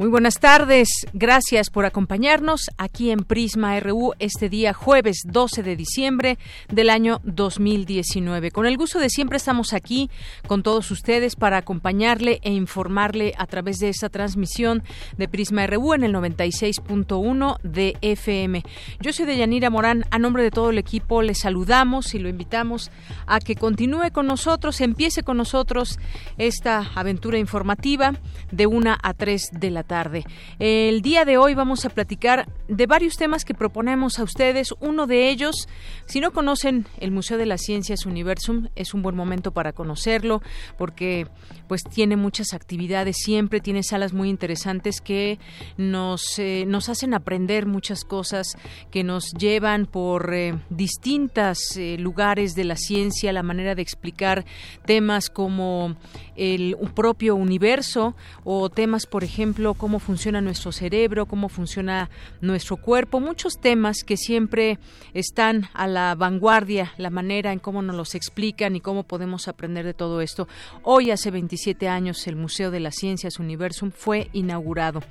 Muy buenas tardes, gracias por acompañarnos aquí en Prisma RU este día jueves 12 de diciembre del año 2019. Con el gusto de siempre estamos aquí con todos ustedes para acompañarle e informarle a través de esta transmisión de Prisma RU en el 96.1 de FM. Yo soy Deyanira Morán, a nombre de todo el equipo le saludamos y lo invitamos a que continúe con nosotros, empiece con nosotros esta aventura informativa de una a 3 de la tarde. El día de hoy vamos a platicar de varios temas que proponemos a ustedes. Uno de ellos, si no conocen el Museo de las Ciencias Universum, es un buen momento para conocerlo porque pues tiene muchas actividades siempre, tiene salas muy interesantes que nos, eh, nos hacen aprender muchas cosas, que nos llevan por eh, distintos eh, lugares de la ciencia, la manera de explicar temas como el propio universo o temas, por ejemplo, cómo funciona nuestro cerebro, cómo funciona nuestro cuerpo, muchos temas que siempre están a la vanguardia, la manera en cómo nos los explican y cómo podemos aprender de todo esto. Hoy, hace 27 años, el Museo de las Ciencias Universum fue inaugurado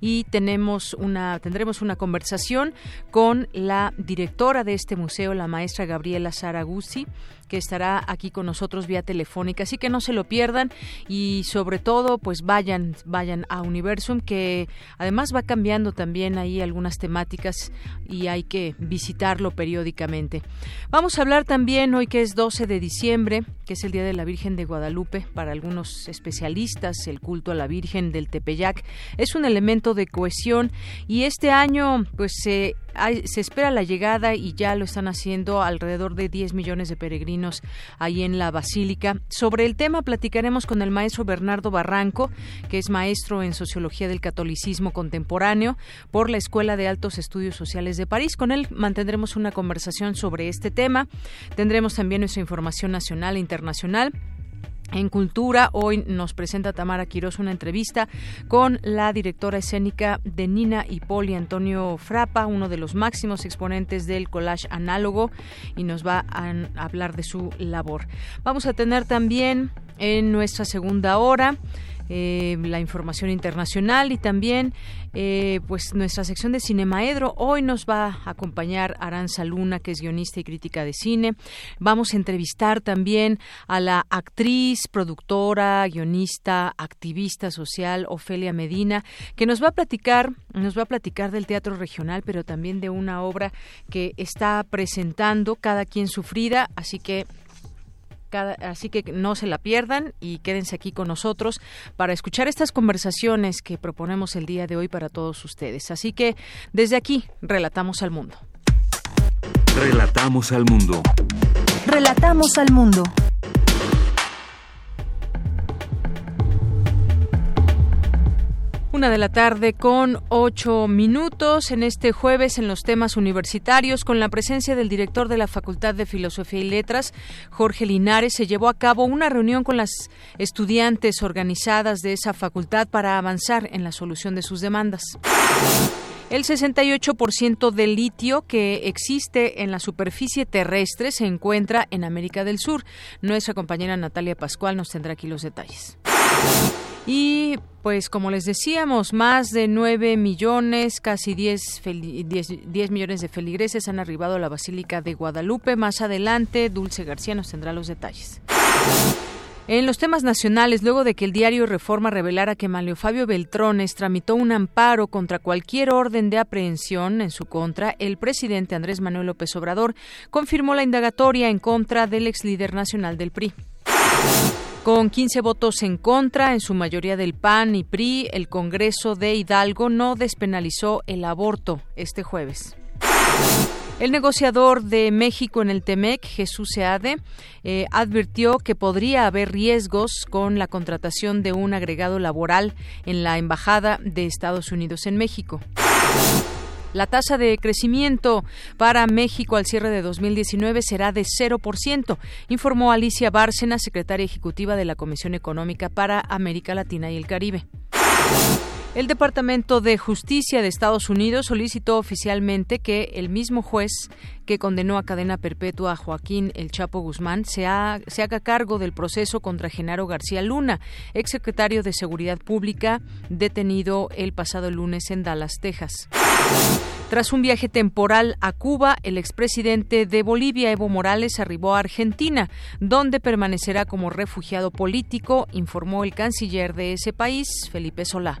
y tenemos una, tendremos una conversación con la directora de este museo, la maestra Gabriela Saraguzzi, que estará aquí con nosotros vía telefónica. Así que no se lo pierdan y sobre todo pues vayan, vayan a Universum que además va cambiando también ahí algunas temáticas y hay que visitarlo periódicamente. Vamos a hablar también hoy que es 12 de diciembre, que es el Día de la Virgen de Guadalupe. Para algunos especialistas, el culto a la Virgen del Tepeyac es un elemento de cohesión y este año pues se se espera la llegada y ya lo están haciendo alrededor de 10 millones de peregrinos ahí en la Basílica. Sobre el tema platicaremos con el maestro Bernardo Barranco, que es maestro en Sociología del Catolicismo Contemporáneo por la Escuela de Altos Estudios Sociales de París. Con él mantendremos una conversación sobre este tema. Tendremos también nuestra información nacional e internacional. En Cultura, hoy nos presenta Tamara Quiroz una entrevista con la directora escénica de Nina y Poli, Antonio Frapa, uno de los máximos exponentes del collage análogo, y nos va a hablar de su labor. Vamos a tener también en nuestra segunda hora eh, la información internacional y también eh, pues nuestra sección de Cinemaedro. Hoy nos va a acompañar Aranza Luna, que es guionista y crítica de cine. Vamos a entrevistar también a la actriz, productora, guionista, activista social Ofelia Medina, que nos va a platicar, nos va a platicar del teatro regional, pero también de una obra que está presentando Cada quien sufrida, así que así que no se la pierdan y quédense aquí con nosotros para escuchar estas conversaciones que proponemos el día de hoy para todos ustedes. Así que desde aquí, relatamos al mundo. Relatamos al mundo. Relatamos al mundo. Una de la tarde con ocho minutos en este jueves en los temas universitarios con la presencia del director de la Facultad de Filosofía y Letras, Jorge Linares, se llevó a cabo una reunión con las estudiantes organizadas de esa facultad para avanzar en la solución de sus demandas. El 68% del litio que existe en la superficie terrestre se encuentra en América del Sur. Nuestra compañera Natalia Pascual nos tendrá aquí los detalles. Y pues como les decíamos, más de 9 millones, casi 10, 10, millones de feligreses han arribado a la Basílica de Guadalupe. Más adelante, Dulce García nos tendrá los detalles. En los temas nacionales, luego de que el diario Reforma revelara que Manlio Fabio Beltrones tramitó un amparo contra cualquier orden de aprehensión en su contra, el presidente Andrés Manuel López Obrador confirmó la indagatoria en contra del ex líder nacional del PRI. Con 15 votos en contra, en su mayoría del PAN y PRI, el Congreso de Hidalgo no despenalizó el aborto este jueves. El negociador de México en el TEMEC, Jesús Seade, eh, advirtió que podría haber riesgos con la contratación de un agregado laboral en la Embajada de Estados Unidos en México. La tasa de crecimiento para México al cierre de 2019 será de 0%, informó Alicia Bárcena, secretaria ejecutiva de la Comisión Económica para América Latina y el Caribe. El Departamento de Justicia de Estados Unidos solicitó oficialmente que el mismo juez que condenó a cadena perpetua a Joaquín El Chapo Guzmán se, haga cargo del proceso contra Genaro García Luna, exsecretario de Seguridad Pública, detenido el pasado lunes en Dallas, Texas. Tras un viaje temporal a Cuba, el expresidente de Bolivia, Evo Morales, arribó a Argentina, donde permanecerá como refugiado político, informó el canciller de ese país, Felipe Solá.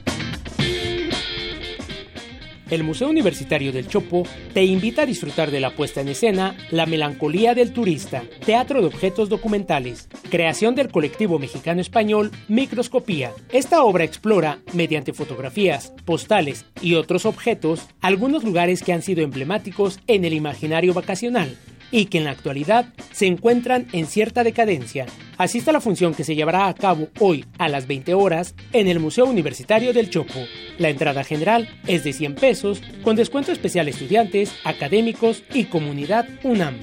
El Museo Universitario del Chopo te invita a disfrutar de la puesta en escena La Melancolía del Turista, teatro de objetos documentales, creación del colectivo mexicano-español Microscopía. Esta obra explora, mediante fotografías, postales y otros objetos, algunos lugares que han sido emblemáticos en el imaginario vacacional y que en la actualidad se encuentran en cierta decadencia. Asista a la función que se llevará a cabo hoy a las 20 horas en el Museo Universitario del Chopo. La entrada general es de 100 pesos con descuento especial estudiantes, académicos y comunidad UNAM.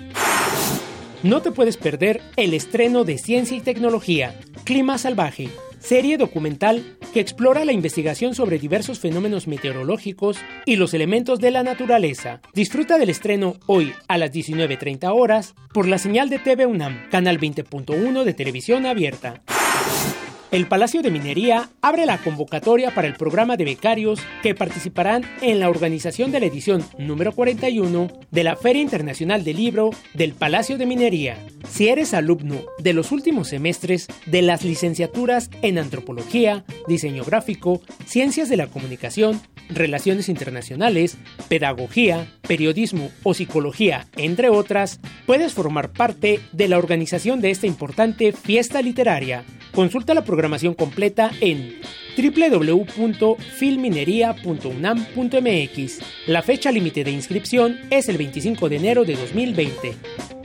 No te puedes perder el estreno de Ciencia y Tecnología, Clima Salvaje, serie documental que explora la investigación sobre diversos fenómenos meteorológicos y los elementos de la naturaleza. Disfruta del estreno hoy a las 19.30 horas por la señal de TV UNAM, canal 20.1 de televisión abierta. El Palacio de Minería abre la convocatoria para el programa de becarios que participarán en la organización de la edición número 41 de la Feria Internacional del Libro del Palacio de Minería. Si eres alumno de los últimos semestres de las licenciaturas en Antropología, Diseño Gráfico, Ciencias de la Comunicación, Relaciones Internacionales, Pedagogía, Periodismo o Psicología, entre otras, puedes formar parte de la organización de esta importante fiesta literaria. Consulta la programación completa en www.filminería.unam.mx. La fecha límite de inscripción es el 25 de enero de 2020.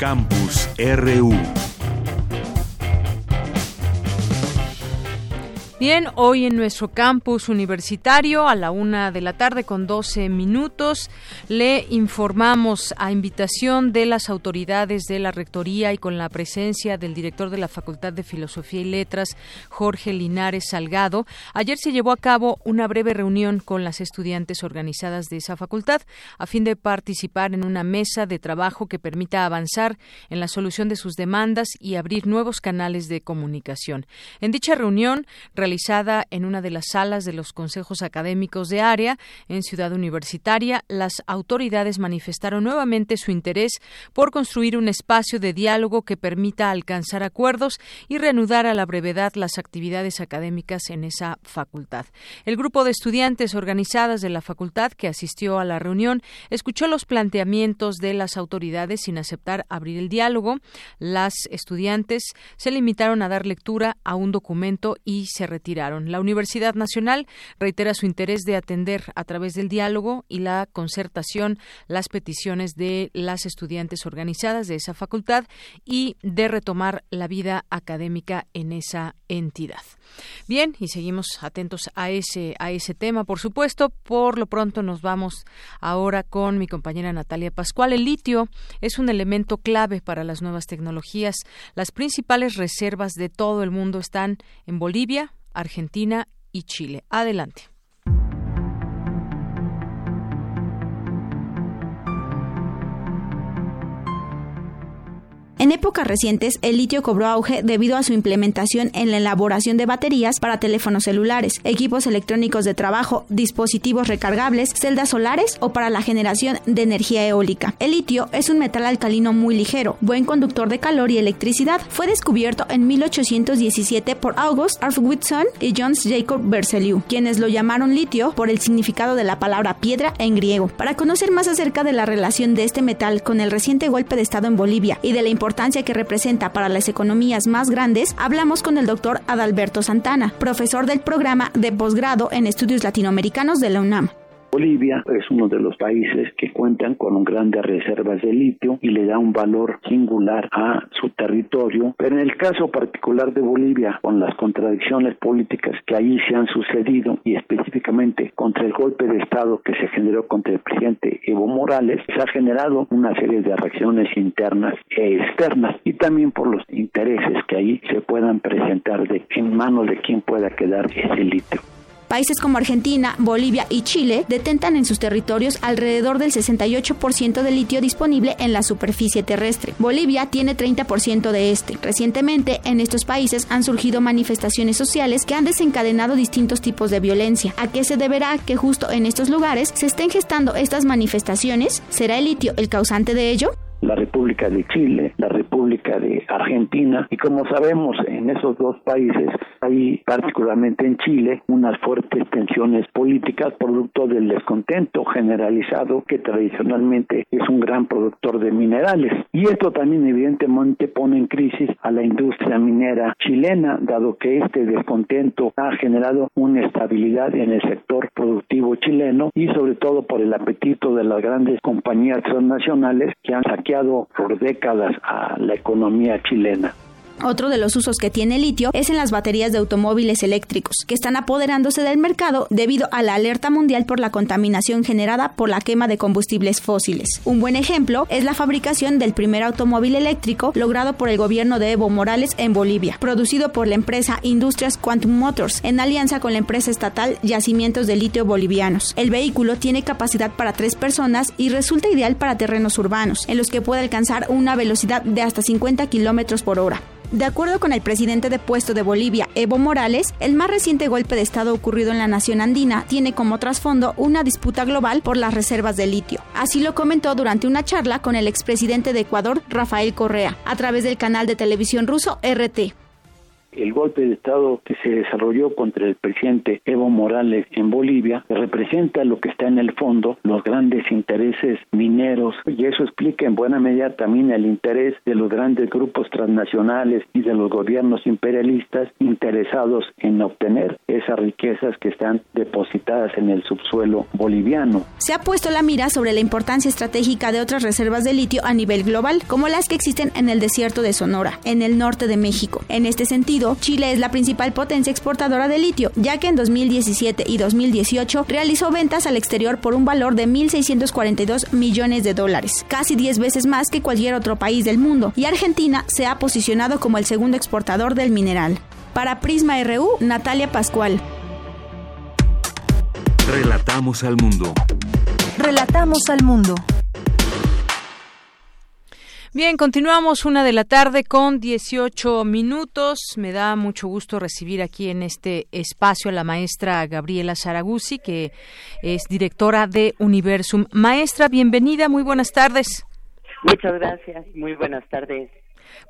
Campus RU Bien, hoy en nuestro campus universitario a la una de la tarde con 12 minutos le informamos a invitación de las autoridades de la Rectoría y con la presencia del director de la Facultad de Filosofía y Letras, Jorge Linares Salgado. Ayer se llevó a cabo una breve reunión con las estudiantes organizadas de esa facultad a fin de participar en una mesa de trabajo que permita avanzar en la solución de sus demandas y abrir nuevos canales de comunicación. En dicha reunión, realizada en una de las salas de los consejos académicos de área en Ciudad Universitaria, las autoridades manifestaron nuevamente su interés por construir un espacio de diálogo que permita alcanzar acuerdos y reanudar a la brevedad las actividades académicas en esa facultad. El grupo de estudiantes organizadas de la facultad que asistió a la reunión escuchó los planteamientos de las autoridades sin aceptar abrir el diálogo. Las estudiantes se limitaron a dar lectura a un documento y se retiraron. La Universidad Nacional reitera su interés de atender a través del diálogo y la concertación las peticiones de las estudiantes organizadas de esa facultad y de retomar la vida académica en esa entidad. Bien, y seguimos atentos a ese a ese tema, por supuesto. Por lo pronto nos vamos ahora con mi compañera Natalia Pascual. El litio es un elemento clave para las nuevas tecnologías. Las principales reservas de todo el mundo están en Bolivia, Argentina y Chile. Adelante. En épocas recientes, el litio cobró auge debido a su implementación en la elaboración de baterías para teléfonos celulares, equipos electrónicos de trabajo, dispositivos recargables, celdas solares o para la generación de energía eólica. El litio es un metal alcalino muy ligero, buen conductor de calor y electricidad. Fue descubierto en 1817 por August Arthur y John Jacob Berzelius, quienes lo llamaron litio por el significado de la palabra piedra en griego. Para conocer más acerca de la relación de este metal con el reciente golpe de Estado en Bolivia y de la importancia que representa para las economías más grandes, hablamos con el doctor Adalberto Santana, profesor del programa de posgrado en estudios latinoamericanos de la UNAM. Bolivia es uno de los países que cuentan con grandes reservas de litio y le da un valor singular a su territorio, pero en el caso particular de Bolivia, con las contradicciones políticas que ahí se han sucedido y específicamente contra el golpe de Estado que se generó contra el presidente Evo Morales, se ha generado una serie de reacciones internas e externas y también por los intereses que ahí se puedan presentar de en manos de quien pueda quedar ese litio. Países como Argentina, Bolivia y Chile detentan en sus territorios alrededor del 68% del litio disponible en la superficie terrestre. Bolivia tiene 30% de este. Recientemente, en estos países han surgido manifestaciones sociales que han desencadenado distintos tipos de violencia. ¿A qué se deberá que justo en estos lugares se estén gestando estas manifestaciones? ¿Será el litio el causante de ello? la República de Chile, la República de Argentina. Y como sabemos en esos dos países hay particularmente en Chile unas fuertes tensiones políticas producto del descontento generalizado que tradicionalmente es un gran productor de minerales. Y esto también evidentemente pone en crisis a la industria minera chilena dado que este descontento ha generado una estabilidad en el sector productivo chileno y sobre todo por el apetito de las grandes compañías transnacionales que han saqueado por décadas a la economía chilena. Otro de los usos que tiene el litio es en las baterías de automóviles eléctricos, que están apoderándose del mercado debido a la alerta mundial por la contaminación generada por la quema de combustibles fósiles. Un buen ejemplo es la fabricación del primer automóvil eléctrico logrado por el gobierno de Evo Morales en Bolivia, producido por la empresa Industrias Quantum Motors en alianza con la empresa estatal Yacimientos de Litio Bolivianos. El vehículo tiene capacidad para tres personas y resulta ideal para terrenos urbanos, en los que puede alcanzar una velocidad de hasta 50 kilómetros por hora. De acuerdo con el presidente de puesto de Bolivia, Evo Morales, el más reciente golpe de Estado ocurrido en la nación andina tiene como trasfondo una disputa global por las reservas de litio. Así lo comentó durante una charla con el expresidente de Ecuador, Rafael Correa, a través del canal de televisión ruso RT el golpe de Estado que se desarrolló contra el presidente Evo Morales en Bolivia representa lo que está en el fondo, los grandes intereses mineros, y eso explica en buena medida también el interés de los grandes grupos transnacionales y de los gobiernos imperialistas interesados en obtener esas riquezas que están depositadas en el subsuelo boliviano. Se ha puesto la mira sobre la importancia estratégica de otras reservas de litio a nivel global, como las que existen en el desierto de Sonora, en el norte de México. En este sentido, Chile es la principal potencia exportadora de litio, ya que en 2017 y 2018 realizó ventas al exterior por un valor de 1.642 millones de dólares, casi 10 veces más que cualquier otro país del mundo, y Argentina se ha posicionado como el segundo exportador del mineral. Para Prisma RU, Natalia Pascual. Relatamos al mundo. Relatamos al mundo. Bien, continuamos una de la tarde con 18 minutos. Me da mucho gusto recibir aquí en este espacio a la maestra Gabriela Saraguzzi, que es directora de Universum. Maestra, bienvenida, muy buenas tardes. Muchas gracias, muy buenas tardes.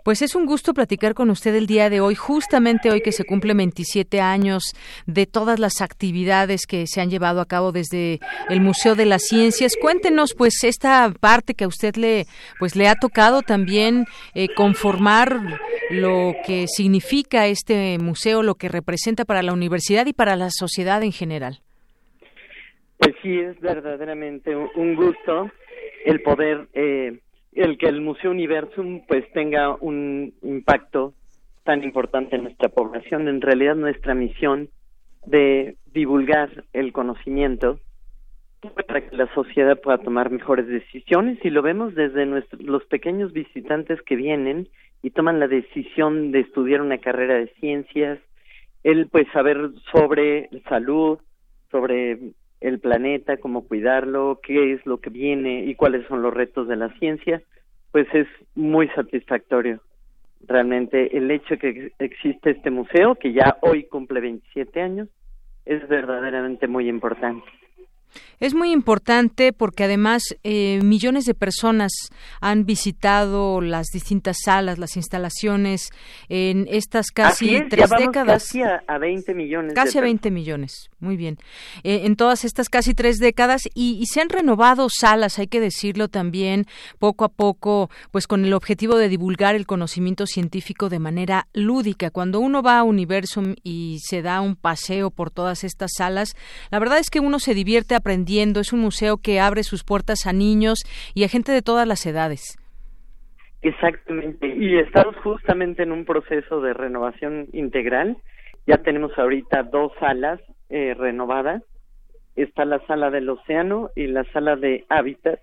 Pues es un gusto platicar con usted el día de hoy, justamente hoy que se cumple 27 años de todas las actividades que se han llevado a cabo desde el Museo de las Ciencias. Cuéntenos, pues, esta parte que a usted le, pues, le ha tocado también eh, conformar lo que significa este museo, lo que representa para la universidad y para la sociedad en general. Pues sí, es verdaderamente un gusto el poder eh, el que el Museo Universum pues tenga un impacto tan importante en nuestra población. En realidad nuestra misión de divulgar el conocimiento para que la sociedad pueda tomar mejores decisiones y lo vemos desde los pequeños visitantes que vienen y toman la decisión de estudiar una carrera de ciencias, el pues saber sobre salud, sobre el planeta, cómo cuidarlo, qué es lo que viene y cuáles son los retos de la ciencia. pues es muy satisfactorio. Realmente el hecho que existe este museo, que ya hoy cumple 27 años, es verdaderamente muy importante. Es muy importante porque además eh, millones de personas han visitado las distintas salas, las instalaciones en estas casi tres décadas. Casi a, 20 millones. Casi a 20 millones, muy bien. Eh, en todas estas casi tres décadas y, se han renovado salas, hay que decirlo también, poco a poco, pues con el objetivo de divulgar el conocimiento científico de manera lúdica. Cuando uno va a Universum y se da un paseo por todas estas salas, la verdad es que uno se divierte aprendiendo. Es un museo que abre sus puertas a niños y a gente de todas las edades. Exactamente. Y estamos justamente en un proceso de renovación integral. Ya tenemos ahorita dos salas eh, renovadas. Está la sala del océano y la sala de hábitat.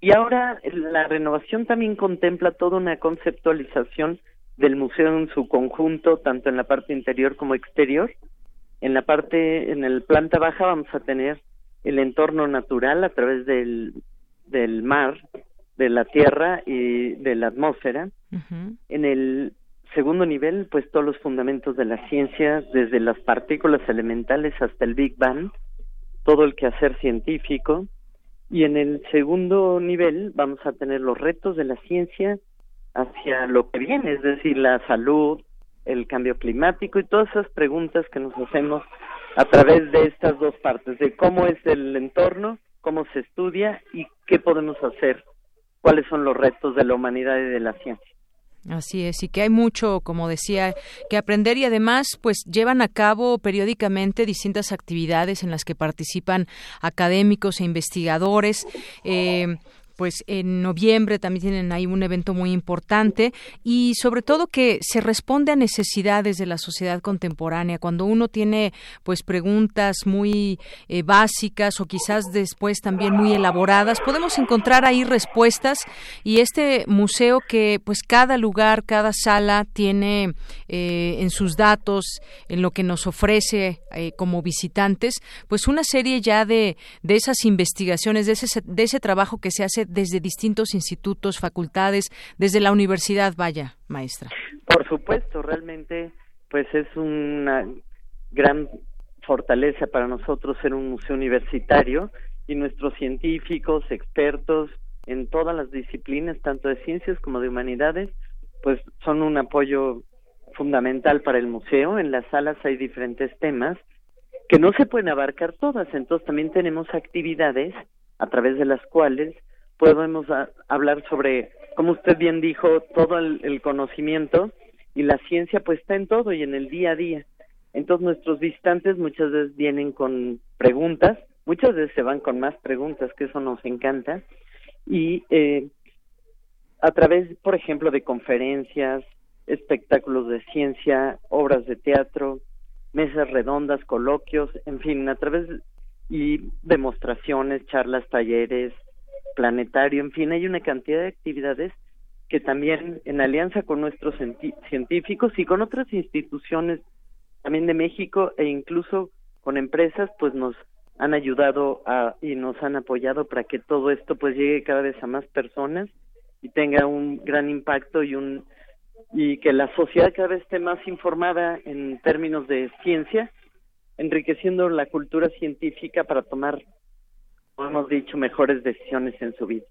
Y ahora la renovación también contempla toda una conceptualización del museo en su conjunto, tanto en la parte interior como exterior, en la parte, en el planta baja vamos a tener el entorno natural a través del, del mar, de la tierra y de la atmósfera. En el segundo nivel, pues todos los fundamentos de la ciencia, desde las partículas elementales hasta el Big Bang, todo el quehacer científico. Y en el segundo nivel vamos a tener los retos de la ciencia hacia lo que viene, es decir, la salud, el cambio climático y todas esas preguntas que nos hacemos a través de estas dos partes, de cómo es el entorno, cómo se estudia y qué podemos hacer, cuáles son los retos de la humanidad y de la ciencia. Así es, y que hay mucho, como decía, que aprender y además, pues llevan a cabo periódicamente distintas actividades en las que participan académicos e investigadores. Eh, pues en noviembre también tienen ahí un evento muy importante y sobre todo que se responde a necesidades de la sociedad contemporánea. Cuando uno tiene pues preguntas muy eh, básicas o quizás después también muy elaboradas podemos encontrar ahí respuestas y este museo que pues cada lugar cada sala tiene eh, en sus datos en lo que nos ofrece eh, como visitantes pues una serie ya de de esas investigaciones de ese de ese trabajo que se hace desde distintos institutos, facultades, desde la universidad, vaya, maestra. Por supuesto, realmente, pues es una gran fortaleza para nosotros ser un museo universitario y nuestros científicos, expertos en todas las disciplinas, tanto de ciencias como de humanidades, pues son un apoyo fundamental para el museo. En las salas hay diferentes temas que no se pueden abarcar todas, entonces también tenemos actividades a través de las cuales podemos hablar sobre, como usted bien dijo, todo el, conocimiento y la ciencia pues está en todo y en el día a día. Entonces nuestros visitantes muchas veces vienen con preguntas, muchas veces se van con más preguntas, que eso nos encanta, y eh, a través, por ejemplo, de conferencias, espectáculos de ciencia, obras de teatro, mesas redondas, coloquios, en fin, a través y demostraciones, charlas, talleres, planetario, en fin, hay una cantidad de actividades que también en alianza con nuestros científicos y con otras instituciones también de México e incluso con empresas, pues nos han ayudado a, y nos han apoyado para que todo esto pues llegue cada vez a más personas y tenga un gran impacto y un y que la sociedad cada vez esté más informada en términos de ciencia, enriqueciendo la cultura científica para tomar hemos dicho, mejores decisiones en su vida.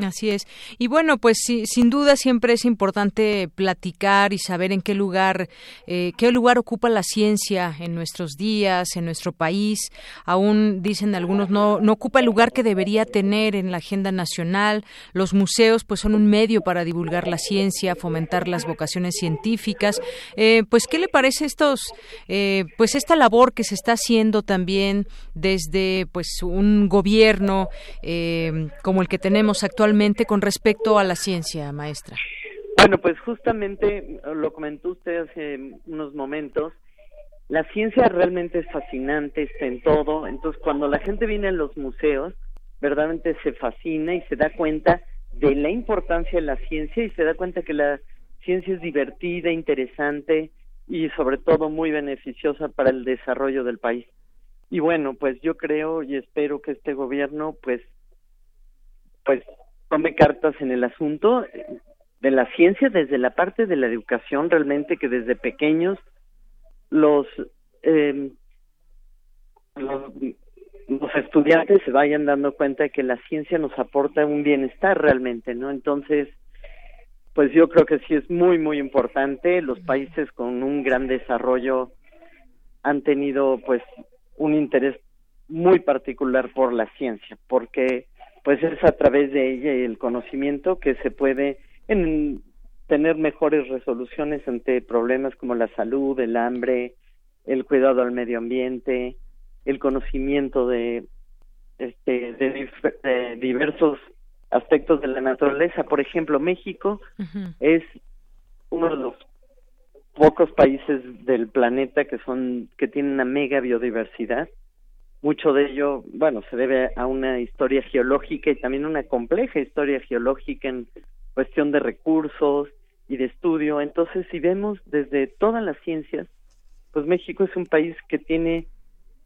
Así es. Y bueno, pues sin duda siempre es importante platicar y saber en qué lugar, eh, qué lugar ocupa la ciencia en nuestros días, en nuestro país. Aún dicen algunos no no ocupa el lugar que debería tener en la agenda nacional. Los museos, pues, son un medio para divulgar la ciencia, fomentar las vocaciones científicas. Eh, pues, ¿qué le parece estos, eh, pues, esta labor que se está haciendo también desde, pues, un gobierno como el que tenemos actualmente? Con respecto a la ciencia, maestra? Bueno, pues justamente lo comentó usted hace unos momentos. La ciencia realmente es fascinante, está en todo. Entonces, cuando la gente viene a los museos, verdaderamente se fascina y se da cuenta de la importancia de la ciencia y se da cuenta que la ciencia es divertida, interesante y sobre todo muy beneficiosa para el desarrollo del país. Y bueno, pues yo creo y espero que este gobierno pues pues tome cartas en el asunto de la ciencia desde la parte de la educación realmente que desde pequeños los eh, los, los estudiantes se vayan dando cuenta de que la ciencia nos aporta un bienestar realmente, ¿no? Entonces, pues yo creo que sí es muy, muy importante. Los países con un gran desarrollo han tenido, pues, un interés muy particular por la ciencia, porque, pues, es a través de ella y el conocimiento que se puede en, tener mejores resoluciones ante problemas como la salud, el hambre, el cuidado al medio ambiente, el conocimiento de, este, de, diversos aspectos de la naturaleza. Por ejemplo, México es uno de los pocos países del planeta que son que tienen una mega biodiversidad. Mucho de ello, bueno, se debe a una historia geológica y también una compleja historia geológica en cuestión de recursos y de estudio. Entonces, si vemos desde todas las ciencias, pues México es un país que tiene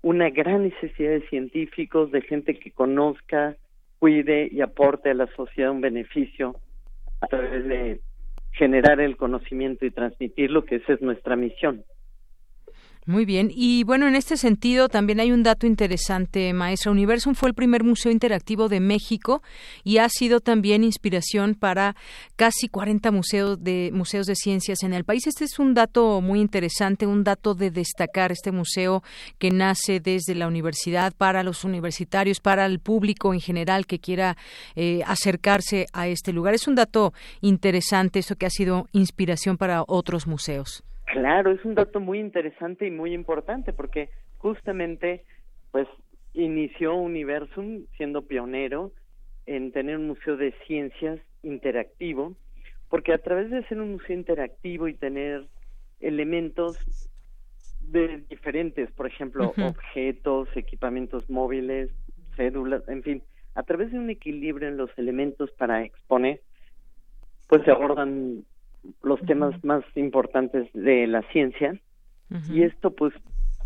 una gran necesidad de científicos, de gente que conozca, cuide y aporte a la sociedad un beneficio a través de generar el conocimiento y transmitirlo, que esa es nuestra misión. Muy bien. Y bueno, en este sentido también hay un dato interesante, maestra. Universum fue el primer museo interactivo de México y ha sido también inspiración para casi 40 museos de museos de ciencias en el país. Este es un dato muy interesante, un dato de destacar este museo que nace desde la universidad para los universitarios, para el público en general que quiera eh, acercarse a este lugar. Es un dato interesante, eso que ha sido inspiración para otros museos. Claro, es un dato muy interesante y muy importante porque justamente pues inició Universum siendo pionero en tener un museo de ciencias interactivo, porque a través de ser un museo interactivo y tener elementos de diferentes, por ejemplo, objetos, equipamientos móviles, cédulas, en fin, a través de un equilibrio en los elementos para exponer, pues se abordan los temas más importantes de la ciencia. Y esto pues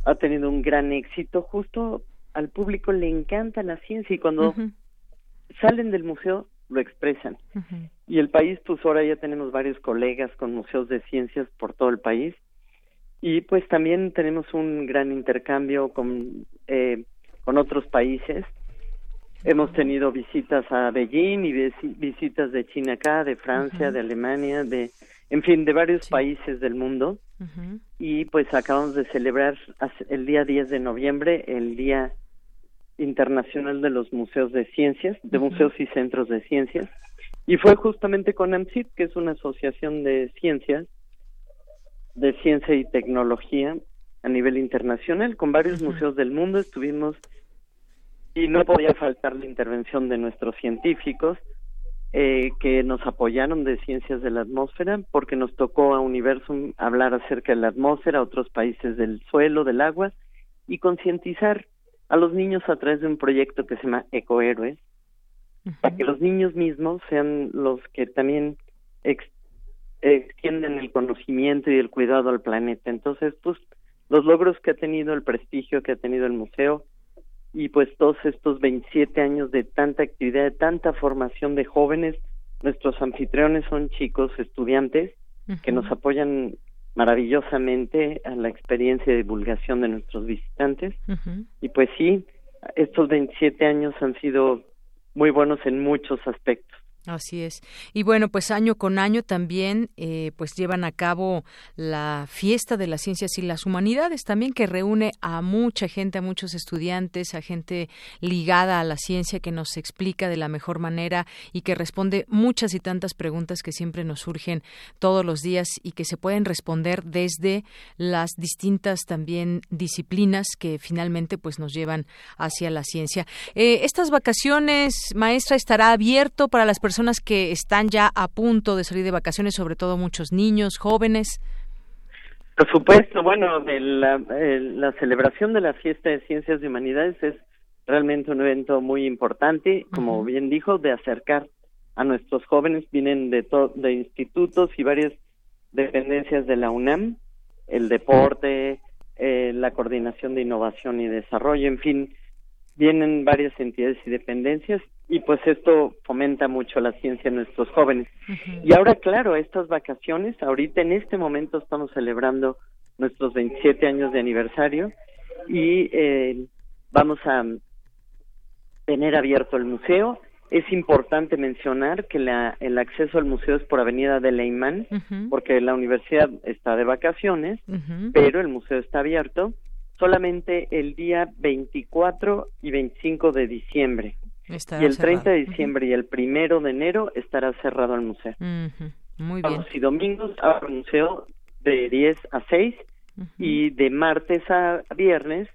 ha tenido un gran éxito. Justo al público le encanta la ciencia y cuando salen del museo lo expresan. Y el país pues ahora ya tenemos varios colegas con museos de ciencias por todo el país. Y pues también tenemos un gran intercambio con eh, con otros países Hemos tenido visitas a Beijing y visitas de China acá, de Francia, de Alemania, de, en fin, de varios países del mundo. Y pues acabamos de celebrar el día 10 de noviembre, el Día Internacional de los Museos de Ciencias, de Museos y Centros de Ciencias. Y fue justamente con AMCIT, que es una asociación de ciencias, de ciencia y tecnología a nivel internacional, con varios museos del mundo. Estuvimos y no podía faltar la intervención de nuestros científicos eh, que nos apoyaron de ciencias de la atmósfera porque nos tocó a Universum hablar acerca de la atmósfera, a otros países del suelo, del agua y concientizar a los niños a través de un proyecto que se llama Ecohéroes para que los niños mismos sean los que también extienden el conocimiento y el cuidado al planeta. Entonces, pues los logros que ha tenido, el prestigio que ha tenido el museo, y pues todos estos 27 años de tanta actividad, de tanta formación de jóvenes, nuestros anfitriones son chicos estudiantes que nos apoyan maravillosamente a la experiencia de divulgación de nuestros visitantes. Y pues sí, estos 27 años han sido muy buenos en muchos aspectos. Así es. Y bueno, pues año con año también eh, pues llevan a cabo la fiesta de las ciencias y las humanidades también que reúne a mucha gente, a muchos estudiantes, a gente ligada a la ciencia que nos explica de la mejor manera y que responde muchas y tantas preguntas que siempre nos surgen todos los días y que se pueden responder desde las distintas también disciplinas que finalmente pues nos llevan hacia la ciencia. Eh, estas vacaciones, maestra, estará abierto para las personas personas que están ya a punto de salir de vacaciones, sobre todo muchos niños, jóvenes? Por supuesto, bueno, la, la celebración de la fiesta de ciencias y humanidades es realmente un evento muy importante, como bien dijo, de acercar a nuestros jóvenes, vienen de, de institutos y varias dependencias de la UNAM, el deporte, eh, la coordinación de innovación y desarrollo, en fin, vienen varias entidades y dependencias y pues esto fomenta mucho la ciencia en nuestros jóvenes. Y ahora, claro, estas vacaciones, ahorita en este momento estamos celebrando nuestros 27 años de aniversario y eh, vamos a tener abierto el museo. Es importante mencionar que la, el acceso al museo es por Avenida de Leimán, porque la universidad está de vacaciones, pero el museo está abierto solamente el día 24 y 25 de diciembre. y el 30 de diciembre y el primero de enero estará cerrado el museo. Muy bien. y domingos abre el museo de 10 a 6 y de martes a viernes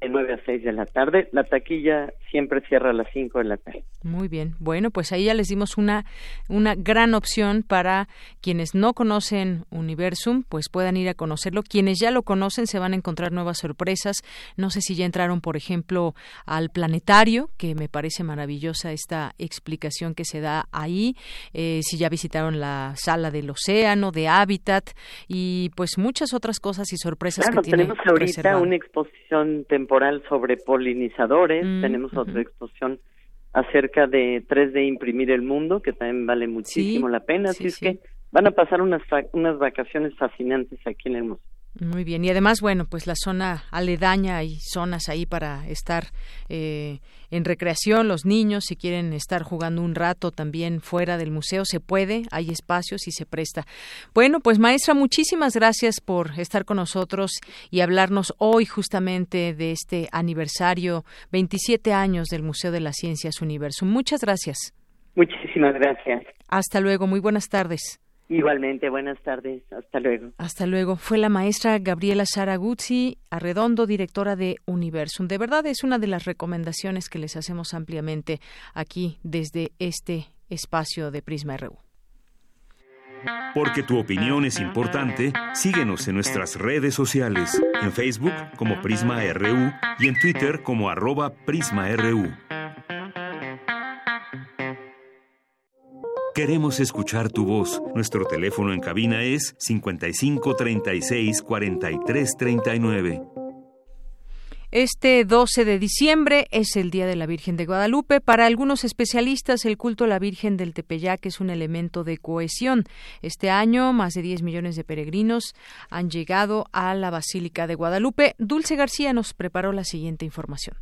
de 9 a 6 de la tarde. La taquilla siempre cierra a las 5 de la tarde. Muy bien. Bueno, pues ahí ya les dimos una, una gran opción para quienes no conocen Universum, pues puedan ir a conocerlo. Quienes ya lo conocen se van a encontrar nuevas sorpresas. No sé si ya entraron, por ejemplo, al planetario, que me parece maravillosa esta explicación que se da ahí. Eh, si ya visitaron la sala del océano, de hábitat y pues muchas otras cosas y sorpresas que tiene tenemos ahorita una exposición temporal sobre polinizadores. Mm, tenemos otra exposición acerca de 3D imprimir el mundo, que también vale muchísimo la pena. Así es que van a pasar unas, unas vacaciones fascinantes aquí en el museo. Muy bien, y además, bueno, pues la zona aledaña, hay zonas ahí para estar eh, en recreación, los niños, si quieren estar jugando un rato también fuera del museo, se puede, hay espacios y se presta. Bueno, pues maestra, muchísimas gracias por estar con nosotros y hablarnos hoy justamente de este aniversario, 27 años del Museo de las Ciencias Universo. Muchas gracias. Muchísimas gracias. Hasta luego, muy buenas tardes. Igualmente, buenas tardes. Hasta luego. Hasta luego. Fue la maestra Gabriela Saraguzzi Arredondo, directora de Universum. De verdad es una de las recomendaciones que les hacemos ampliamente aquí desde este espacio de Prisma RU. Porque tu opinión es importante, síguenos en nuestras redes sociales, en Facebook como Prisma RU y en Twitter como arroba PrismaRU. Queremos escuchar tu voz. Nuestro teléfono en cabina es 55 36 43 39. Este 12 de diciembre es el Día de la Virgen de Guadalupe. Para algunos especialistas, el culto a la Virgen del Tepeyac es un elemento de cohesión. Este año, más de 10 millones de peregrinos han llegado a la Basílica de Guadalupe. Dulce García nos preparó la siguiente información.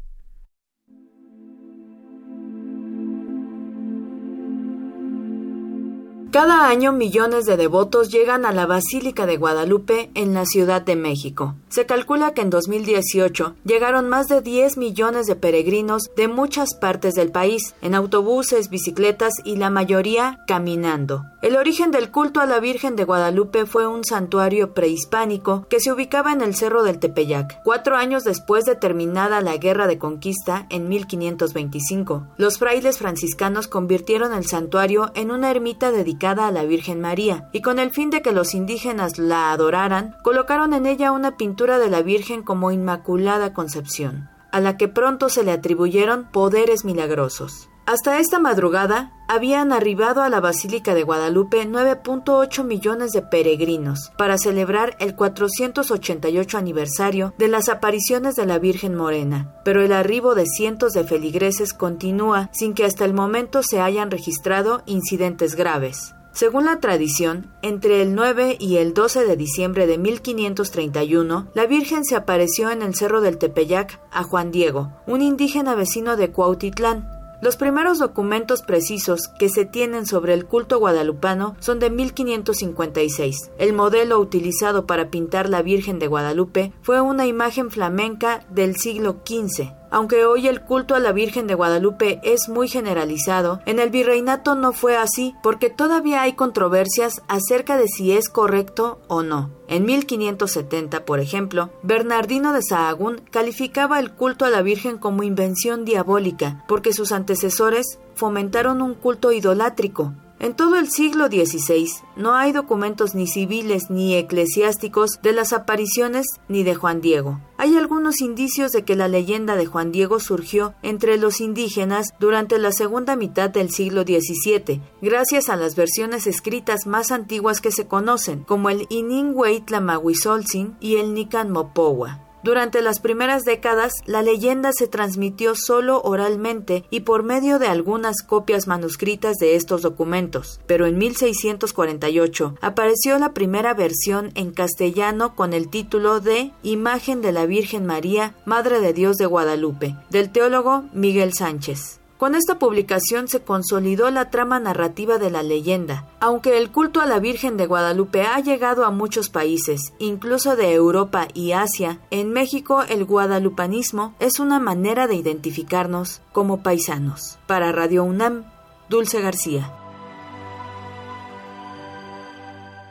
Cada año millones de devotos llegan a la Basílica de Guadalupe en la Ciudad de México. Se calcula que en 2018 llegaron más de 10 millones de peregrinos de muchas partes del país, en autobuses, bicicletas y la mayoría caminando. El origen del culto a la Virgen de Guadalupe fue un santuario prehispánico que se ubicaba en el Cerro del Tepeyac, cuatro años después de terminada la Guerra de Conquista en 1525. Los frailes franciscanos convirtieron el santuario en una ermita dedicada a la Virgen María, y con el fin de que los indígenas la adoraran, colocaron en ella una pintura de la Virgen como Inmaculada Concepción, a la que pronto se le atribuyeron poderes milagrosos. Hasta esta madrugada habían arribado a la Basílica de Guadalupe 9.8 millones de peregrinos para celebrar el 488 aniversario de las apariciones de la Virgen Morena, pero el arribo de cientos de feligreses continúa sin que hasta el momento se hayan registrado incidentes graves. Según la tradición, entre el 9 y el 12 de diciembre de 1531, la Virgen se apareció en el Cerro del Tepeyac a Juan Diego, un indígena vecino de Cuautitlán, los primeros documentos precisos que se tienen sobre el culto guadalupano son de 1556. El modelo utilizado para pintar la Virgen de Guadalupe fue una imagen flamenca del siglo XV. Aunque hoy el culto a la Virgen de Guadalupe es muy generalizado, en el virreinato no fue así porque todavía hay controversias acerca de si es correcto o no. En 1570, por ejemplo, Bernardino de Sahagún calificaba el culto a la Virgen como invención diabólica porque sus antecesores fomentaron un culto idolátrico en todo el siglo XVI no hay documentos ni civiles ni eclesiásticos de las apariciones ni de Juan Diego. Hay algunos indicios de que la leyenda de Juan Diego surgió entre los indígenas durante la segunda mitad del siglo XVII, gracias a las versiones escritas más antiguas que se conocen, como el Iningweit Mahuizolzin y el Nican Mopowa. Durante las primeras décadas, la leyenda se transmitió solo oralmente y por medio de algunas copias manuscritas de estos documentos, pero en 1648 apareció la primera versión en castellano con el título de Imagen de la Virgen María, Madre de Dios de Guadalupe, del teólogo Miguel Sánchez. Con esta publicación se consolidó la trama narrativa de la leyenda. Aunque el culto a la Virgen de Guadalupe ha llegado a muchos países, incluso de Europa y Asia, en México el guadalupanismo es una manera de identificarnos como paisanos. Para Radio UNAM, Dulce García.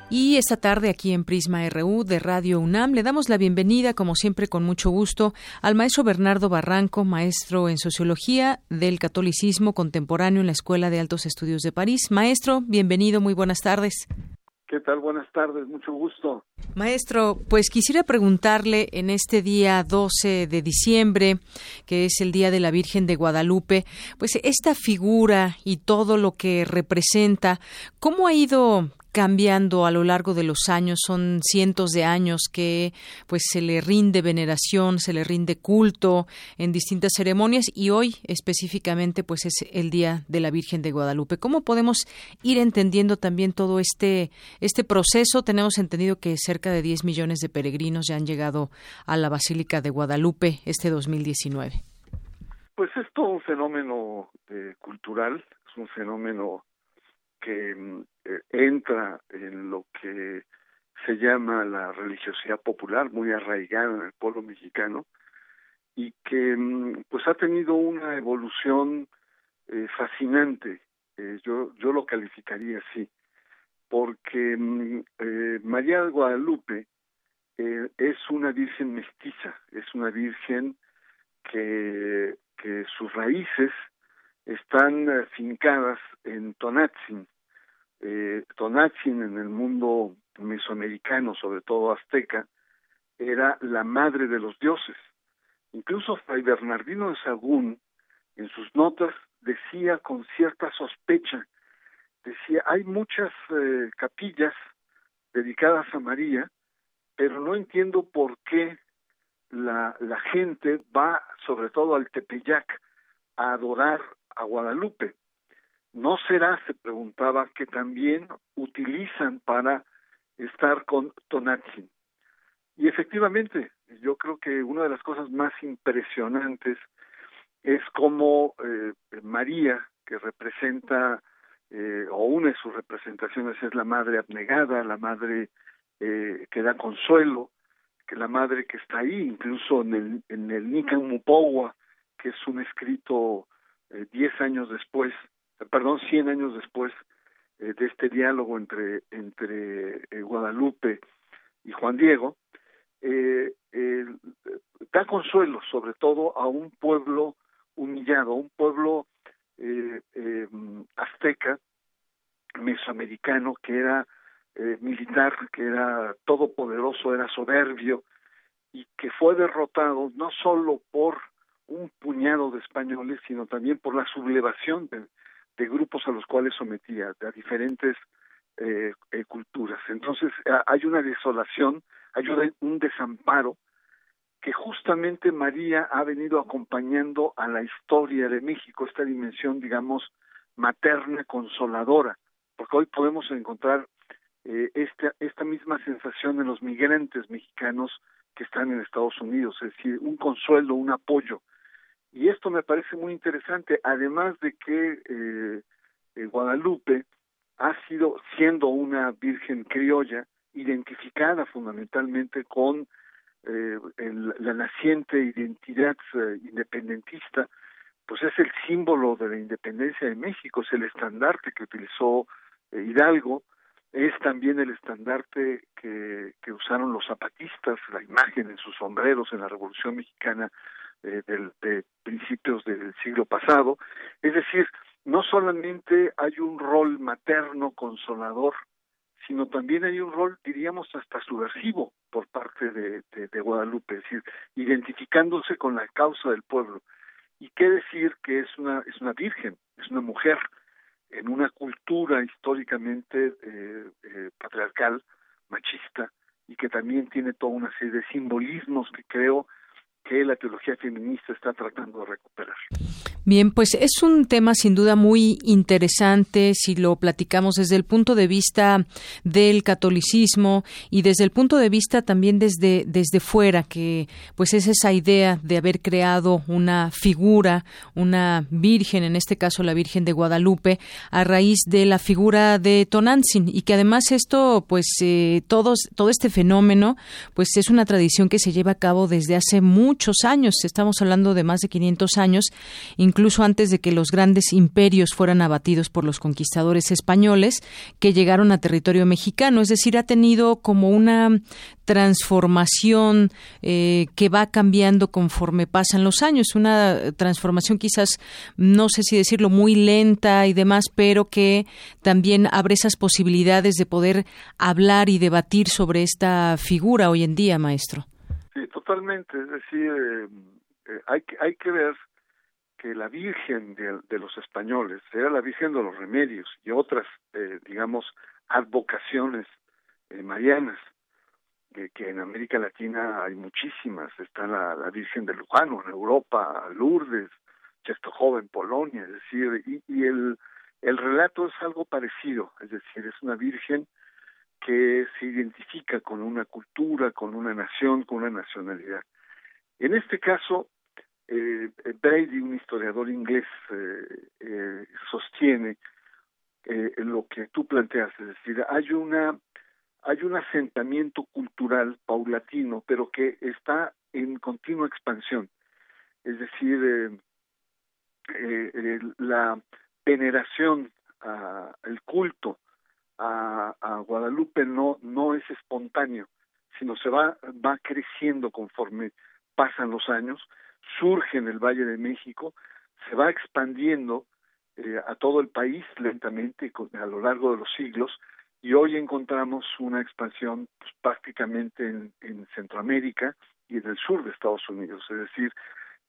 Y esta tarde aquí en Prisma RU de Radio UNAM le damos la bienvenida, como siempre con mucho gusto, al maestro Bernardo Barranco, maestro en Sociología del Catolicismo Contemporáneo en la Escuela de Altos Estudios de París. Maestro, bienvenido, muy buenas tardes. ¿Qué tal? Buenas tardes, mucho gusto. Maestro, pues quisiera preguntarle en este día 12 de diciembre, que es el Día de la Virgen de Guadalupe, pues esta figura y todo lo que representa, ¿cómo ha ido cambiando a lo largo de los años, son cientos de años que pues se le rinde veneración, se le rinde culto en distintas ceremonias y hoy específicamente pues es el Día de la Virgen de Guadalupe. ¿Cómo podemos ir entendiendo también todo este este proceso? Tenemos entendido que cerca de 10 millones de peregrinos ya han llegado a la Basílica de Guadalupe este 2019. Pues es todo un fenómeno eh, cultural, es un fenómeno que mm, eh, entra en lo que se llama la religiosidad popular, muy arraigada en el pueblo mexicano, y que mm, pues ha tenido una evolución eh, fascinante. Eh, yo, yo lo calificaría así, porque mm, María de Guadalupe es una virgen mestiza, es una virgen que, que sus raíces están eh, fincadas en Tonatzin. Eh, en el mundo mesoamericano, sobre todo azteca, era la madre de los dioses. Incluso Fray Bernardino de Sagún, en sus notas, decía con cierta sospecha, decía, hay muchas eh, capillas dedicadas a María, pero no entiendo por qué la, la gente va sobre todo al Tepeyac a adorar a Guadalupe. ¿No será, se preguntaba, que también utilizan para estar con Tonatzin? Y efectivamente, yo creo que una de las cosas más impresionantes es cómo eh, María, que representa, eh, o una de sus representaciones es la madre abnegada, la madre eh, que da consuelo, que la madre que está ahí, incluso en el, en el Nican Mupowa, que es un escrito eh, diez años después, perdón, cien años después eh, de este diálogo entre, entre eh, Guadalupe y Juan Diego, da consuelo sobre todo a un pueblo humillado, un pueblo azteca, mesoamericano, que era militar, que era todopoderoso, era soberbio, y que fue derrotado no solo por un puñado de españoles, sino también por la sublevación de, grupos a los cuales sometía, de diferentes eh, eh, culturas. Entonces hay una desolación, hay un desamparo que justamente María ha venido acompañando a la historia de México, esta dimensión, digamos, materna, consoladora, porque hoy podemos encontrar eh, esta, esta misma sensación en los migrantes mexicanos que están en Estados Unidos, es decir, un consuelo, un apoyo, y esto me parece muy interesante, además de que eh, eh, Guadalupe ha sido, siendo una virgen criolla, identificada fundamentalmente con eh, la naciente identidad independentista, pues es el símbolo de la independencia de México, es el estandarte que utilizó Hidalgo, es también el estandarte que usaron los zapatistas, la imagen en sus sombreros en la Revolución Mexicana eh, de principios del siglo pasado. Es decir, no solamente hay un rol materno consolador, sino también hay un rol, diríamos, hasta subversivo por parte de, de, Guadalupe, es decir, identificándose con la causa del pueblo. Y qué decir que es una, es una virgen, es una mujer en una cultura históricamente eh, eh, patriarcal, machista, y que también tiene toda una serie de simbolismos que creo que la teología feminista está tratando de recuperar. Bien, pues es un tema sin duda muy interesante si lo platicamos desde el punto de vista del catolicismo y desde el punto de vista también desde desde fuera que pues es esa idea de haber creado una figura, una virgen, en este caso la Virgen de Guadalupe, a raíz de la figura de Tonantzin y que además esto pues eh, todos todo este fenómeno pues es una tradición que se lleva a cabo desde hace muchos años, estamos hablando de más de 500 años, incluso antes de que los grandes imperios fueran abatidos por los conquistadores españoles que llegaron a territorio mexicano. Es decir, ha tenido como una transformación eh, que va cambiando conforme pasan los años, una transformación quizás, no sé si decirlo, muy lenta y demás, pero que también abre esas posibilidades de poder hablar y debatir sobre esta figura hoy en día, maestro. Sí, totalmente. Es decir, eh, eh, hay que ver que la Virgen de, los españoles era la Virgen de los Remedios y otras, eh, digamos, advocaciones eh, marianas, que en América Latina hay muchísimas. Está la, Virgen de Lujano en Europa, Lourdes, Czestochowa en Polonia, es decir, y, y el, el relato es algo parecido, es decir, es una Virgen que se identifica con una cultura, con una nación, con una nacionalidad. En este caso, eh, Brady, un historiador inglés, eh, eh, sostiene eh, lo que tú planteas, es decir, hay una hay un asentamiento cultural paulatino, pero que está en continua expansión. Es decir, eh, la veneración, el culto a, a, Guadalupe no no es espontáneo, sino se va va creciendo conforme pasan los años surge en el Valle de México, se va expandiendo eh, a todo el país lentamente a lo largo de los siglos y hoy encontramos una expansión pues, prácticamente en, Centroamérica y en el sur de Estados Unidos. Es decir,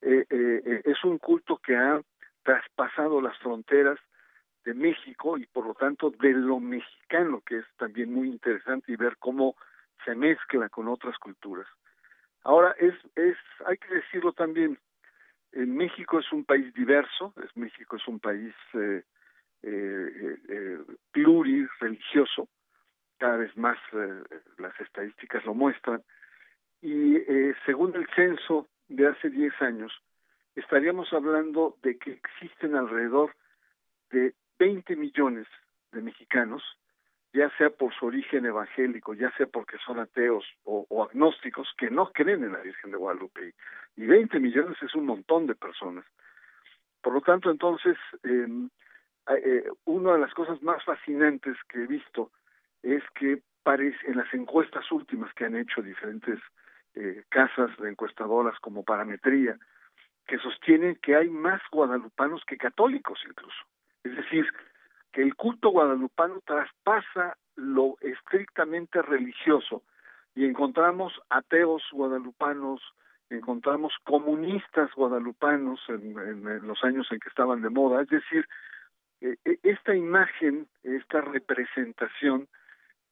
eh, eh, es un culto que ha traspasado las fronteras de México y por lo tanto de lo mexicano, que es también muy interesante y ver cómo se mezcla con otras culturas. Ahora, es, es, hay que decirlo también, en México es un país diverso, es México es un país eh, eh, eh, plurireligioso, cada vez más eh, las estadísticas lo muestran, y eh, según el censo de hace 10 años, estaríamos hablando de que existen alrededor de 20 millones de mexicanos ya sea por su origen evangélico, ya sea porque son ateos o, agnósticos, que no creen en la Virgen de Guadalupe. Y 20 millones es un montón de personas. Por lo tanto, entonces, em, eh, una de las cosas más fascinantes que he visto es que parece, en las encuestas últimas que han hecho diferentes eh, casas de encuestadoras como Parametría, que sostienen que hay más guadalupanos que católicos incluso. Es decir, que el culto guadalupano traspasa lo estrictamente religioso y encontramos ateos guadalupanos, encontramos comunistas guadalupanos en, los años en que estaban de moda, es decir, e, e, esta imagen, esta representación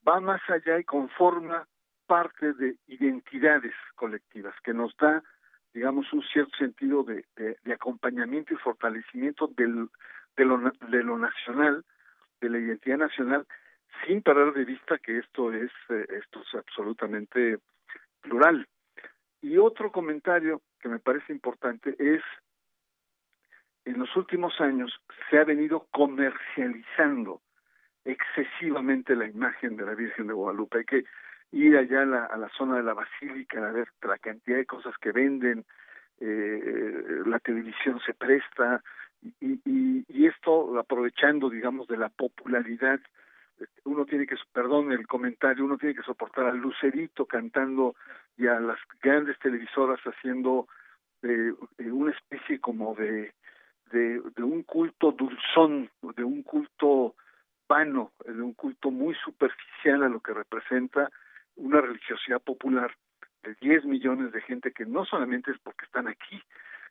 va más allá y conforma parte de identidades colectivas que nos da digamos un cierto sentido de, de acompañamiento y fortalecimiento del, de lo, de lo nacional, de la identidad nacional, sin perder de vista que esto es, eh, esto es absolutamente plural. Y otro comentario que me parece importante es, en los últimos años se ha venido comercializando excesivamente la imagen de la Virgen de Guadalupe. Hay que ir allá a la, a la zona de la basílica a ver la cantidad de cosas que venden, eh, la televisión se presta, y, y, esto aprovechando, digamos, de la popularidad uno tiene que, perdón el comentario, uno tiene que soportar al Lucerito cantando y a las grandes televisoras haciendo eh, eh, una especie como de, de, de, un culto dulzón, de un culto vano, de un culto muy superficial a lo que representa una religiosidad popular de 10 millones de gente que no solamente es porque están aquí,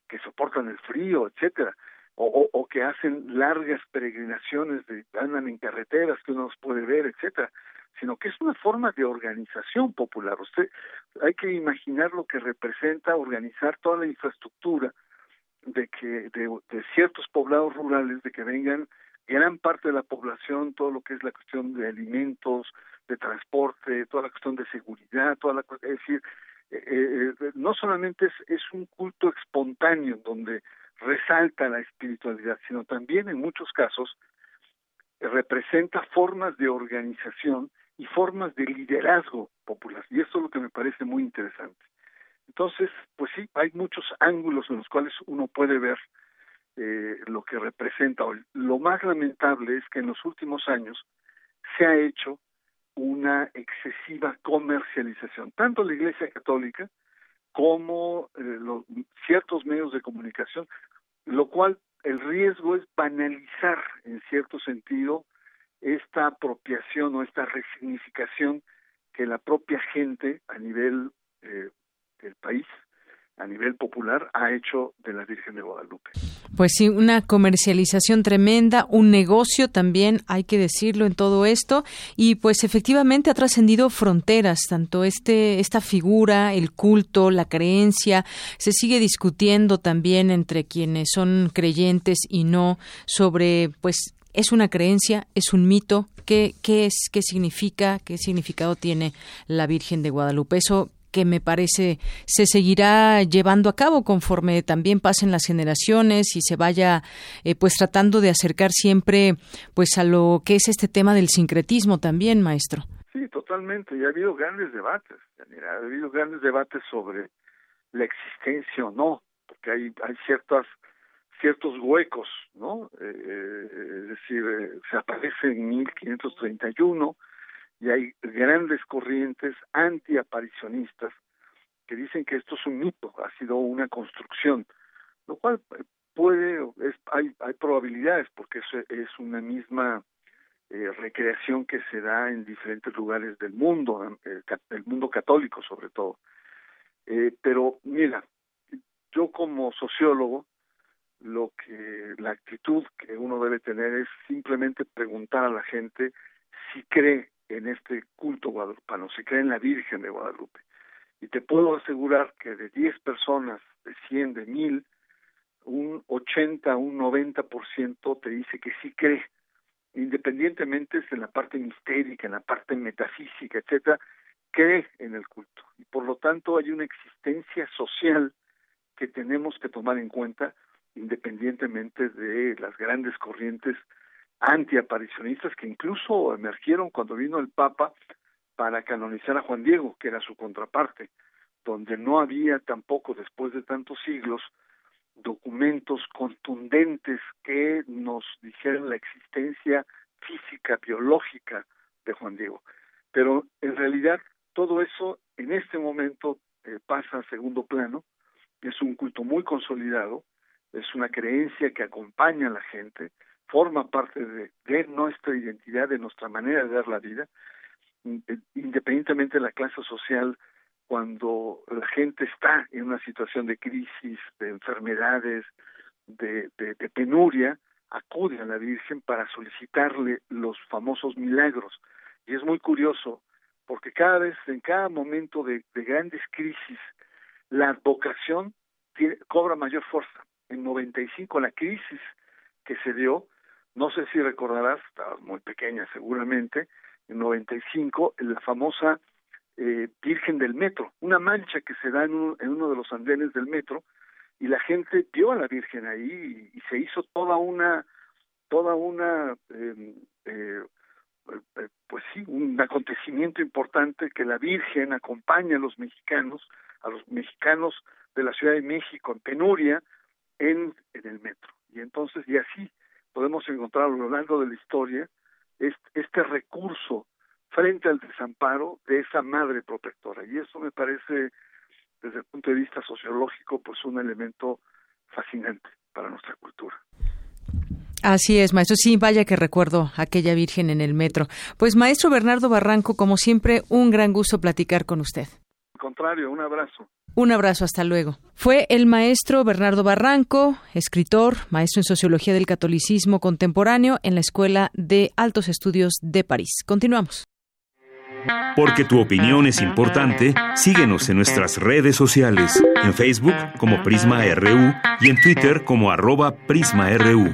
que soportan el frío, etcétera, o, o, que hacen largas peregrinaciones, de, andan en carreteras que uno los puede ver, etcétera, sino que es una forma de organización popular. Usted hay que imaginar lo que representa organizar toda la infraestructura de que de, ciertos poblados rurales, de que vengan gran parte de la población, todo lo que es la cuestión de alimentos, de transporte, toda la cuestión de seguridad, toda la es decir, eh, eh, no solamente es, es un culto espontáneo donde resalta la espiritualidad, sino también en muchos casos representa formas de organización y formas de liderazgo popular. Y eso es lo que me parece muy interesante. Entonces, pues sí, hay muchos ángulos en los cuales uno puede ver eh, lo que representa. Lo más lamentable es que en los últimos años se ha hecho una excesiva comercialización, tanto la Iglesia Católica como eh, ciertos medios de comunicación, lo cual el riesgo es banalizar en cierto sentido esta apropiación o esta resignificación que la propia gente a nivel eh, del país a nivel popular ha hecho de la Virgen de Guadalupe. Pues sí, una comercialización tremenda, un negocio también, hay que decirlo en todo esto, y pues efectivamente ha trascendido fronteras, tanto este esta figura, el culto, la creencia, se sigue discutiendo también entre quienes son creyentes y no sobre pues es una creencia, es un mito, ¿Qué, qué es, qué significa, qué significado tiene la Virgen de Guadalupe. Eso que me parece se seguirá llevando a cabo conforme también pasen las generaciones y se vaya eh, pues tratando de acercar siempre pues a lo que es este tema del sincretismo también, maestro. Sí, totalmente. Y ha habido grandes debates. Ha habido grandes debates sobre la existencia o no, porque hay, hay ciertas ciertos huecos, ¿no? Eh, eh, es decir, se aparece en 1531 y hay grandes corrientes antiaparicionistas que dicen que esto es un mito, ha sido una construcción, lo cual puede, es, hay, hay probabilidades porque es, es una misma eh, recreación que se da en diferentes lugares del mundo, eh, el mundo católico sobre todo. Eh, pero mira, yo como sociólogo, lo que la actitud que uno debe tener es simplemente preguntar a la gente si cree en este culto guadalupano, se cree en la Virgen de Guadalupe. Y te puedo asegurar que de 10 personas, de 100, de 1000, un 80, un 90% te dice que sí cree, independientemente de la parte mistérica, en la parte metafísica, etcétera, cree en el culto. Y por lo tanto hay una existencia social que tenemos que tomar en cuenta independientemente de las grandes corrientes antiaparicionistas que incluso emergieron cuando vino el Papa para canonizar a Juan Diego, que era su contraparte, donde no había tampoco, después de tantos siglos, documentos contundentes que nos dijeran la existencia física, biológica de Juan Diego. Pero en realidad todo eso en este momento eh, pasa a segundo plano, es un culto muy consolidado, es una creencia que acompaña a la gente, forma parte de, nuestra identidad, de nuestra manera de dar la vida, eh, independientemente de la clase social, cuando la gente está en una situación de crisis, de enfermedades, de, de, penuria, acude a la Virgen para solicitarle los famosos milagros. Y es muy curioso, porque cada vez, en cada momento de, grandes crisis, la vocación cobra mayor fuerza. En 95, la crisis que se dio, no sé si recordarás, estabas muy pequeña seguramente, en 95, la famosa eh, Virgen del Metro, una mancha que se da en, uno de los andenes del metro, y la gente vio a la Virgen ahí y, se hizo toda una, toda una, em, eh, eh, pues sí, un acontecimiento importante que la Virgen acompaña a los mexicanos, a los mexicanos de la Ciudad de México en penuria, en, en el metro. Y entonces, y así podemos encontrar a lo largo de la historia este, recurso frente al desamparo de esa madre protectora. Y eso me parece, desde el punto de vista sociológico, pues un elemento fascinante para nuestra cultura. Así es, maestro. Sí, vaya que recuerdo aquella Virgen en el metro. Pues, maestro Bernardo Barranco, como siempre, un gran gusto platicar con usted. Al contrario, un abrazo. Un abrazo, hasta luego. Fue el maestro Bernardo Barranco, escritor, maestro en Sociología del Catolicismo Contemporáneo en la Escuela de Altos Estudios de París. Continuamos. Porque tu opinión es importante, síguenos en nuestras redes sociales, en Facebook como Prisma RU y en Twitter como arroba PrismaRU.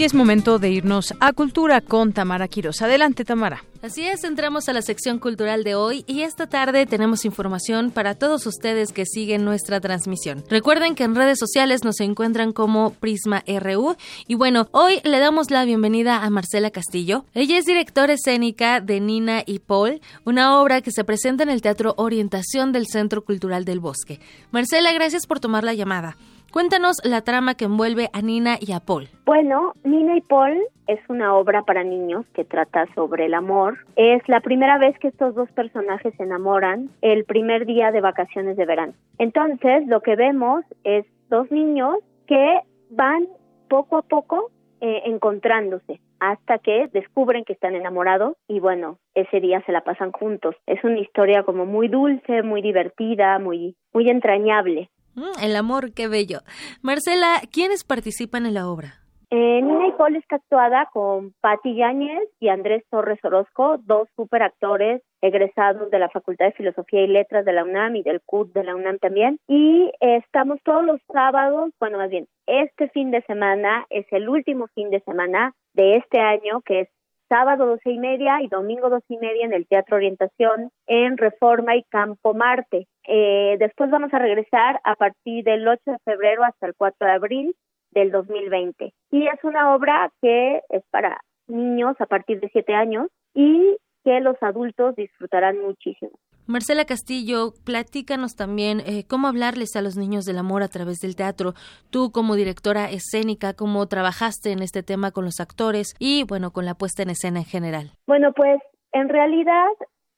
Y es momento de irnos a Cultura con Tamara Quiroz. Adelante, Tamara. Así es, entramos a la sección cultural de hoy y esta tarde tenemos información para todos ustedes que siguen nuestra transmisión. Recuerden que en redes sociales nos encuentran como Prisma RU y bueno, hoy le damos la bienvenida a Marcela Castillo. Ella es directora escénica de Nina y Paul, una obra que se presenta en el Teatro Orientación del Centro Cultural del Bosque. Marcela, gracias por tomar la llamada. Cuéntanos la trama que envuelve a Nina y a Paul. Bueno, Nina y Paul es una obra para niños que trata sobre el amor. Es la primera vez que estos dos personajes se enamoran el primer día de vacaciones de verano. Entonces, lo que vemos es dos niños que van poco a poco eh, encontrándose hasta que descubren que están enamorados y bueno, ese día se la pasan juntos. Es una historia como muy dulce, muy divertida, muy muy entrañable. Mm, el amor, qué bello. Marcela, ¿quiénes participan en la obra? Eh, Nina Paul está actuada con Patti Yáñez y Andrés Torres Orozco, dos super actores egresados de la Facultad de Filosofía y Letras de la UNAM y del CUT de la UNAM también. Y estamos todos los sábados, bueno, más bien, este fin de semana es el último fin de semana de este año, que es sábado doce y media y domingo doce y media en el Teatro Orientación en Reforma y Campo Marte. Eh, después vamos a regresar a partir del 8 de febrero hasta el 4 de abril del 2020. Y es una obra que es para niños a partir de siete años y que los adultos disfrutarán muchísimo. Marcela Castillo, platícanos también eh, cómo hablarles a los niños del amor a través del teatro. Tú como directora escénica, cómo trabajaste en este tema con los actores y bueno, con la puesta en escena en general. Bueno, pues en realidad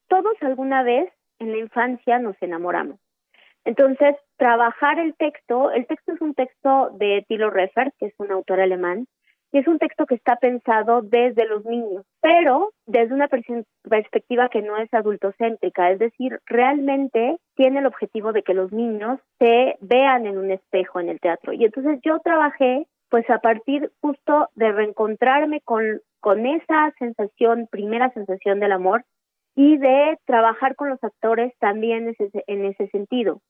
todos alguna vez en la infancia nos enamoramos. Entonces, trabajar el texto, el texto es un texto de Thilo Reffert, que es un autor alemán, y es un texto que está pensado desde los niños, pero desde una perspectiva que no es adultocéntrica, es decir, realmente tiene el objetivo de que los niños se vean en un espejo en el teatro. Y entonces yo trabajé pues a partir justo de reencontrarme con, con esa sensación, primera sensación del amor, y de trabajar con los actores también en ese, en ese sentido.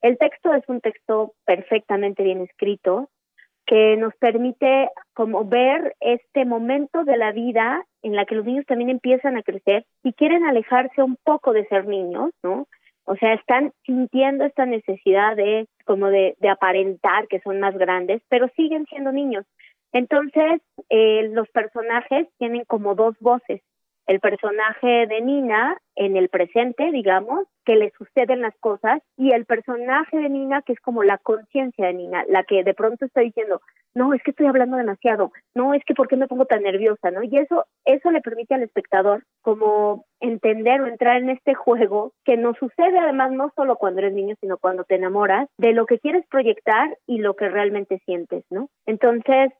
El texto es un texto perfectamente bien escrito, que nos permite como ver este momento de la vida en la que los niños también empiezan a crecer y quieren alejarse un poco de ser niños, ¿no? O sea, están sintiendo esta necesidad de como de, de aparentar que son más grandes, pero siguen siendo niños. Entonces, eh, los personajes tienen como dos voces el personaje de Nina en el presente, digamos, que le suceden las cosas, y el personaje de Nina que es como la conciencia de Nina, la que de pronto está diciendo, no, es que estoy hablando demasiado, no, es que por qué me pongo tan nerviosa, ¿no? Y eso, eso le permite al espectador como entender o entrar en este juego que nos sucede además no solo cuando eres niño, sino cuando te enamoras, de lo que quieres proyectar y lo que realmente sientes, ¿no? Entonces,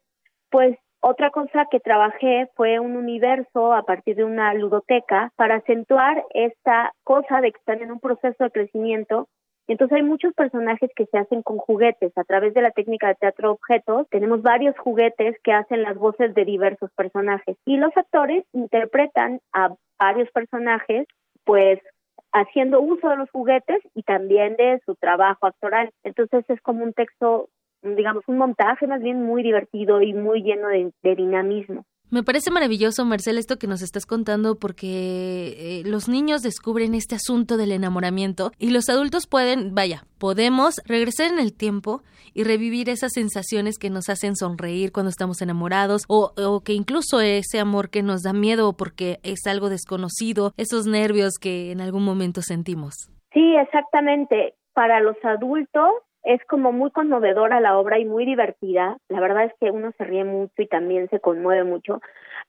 pues otra cosa que trabajé fue un universo a partir de una ludoteca para acentuar esta cosa de que están en un proceso de crecimiento entonces hay muchos personajes que se hacen con juguetes. A través de la técnica de teatro objetos tenemos varios juguetes que hacen las voces de diversos personajes. Y los actores interpretan a varios personajes, pues haciendo uso de los juguetes y también de su trabajo actoral. Entonces es como un texto digamos, un montaje más bien muy divertido y muy lleno de, dinamismo. Me parece maravilloso, Marcela, esto que nos estás contando porque eh, los niños descubren este asunto del enamoramiento y los adultos pueden, vaya, podemos regresar en el tiempo y revivir esas sensaciones que nos hacen sonreír cuando estamos enamorados o, o que incluso ese amor que nos da miedo porque es algo desconocido, esos nervios que en algún momento sentimos. Sí, exactamente. Para los adultos es como muy conmovedora la obra y muy divertida. La verdad es que uno se ríe mucho y también se conmueve mucho,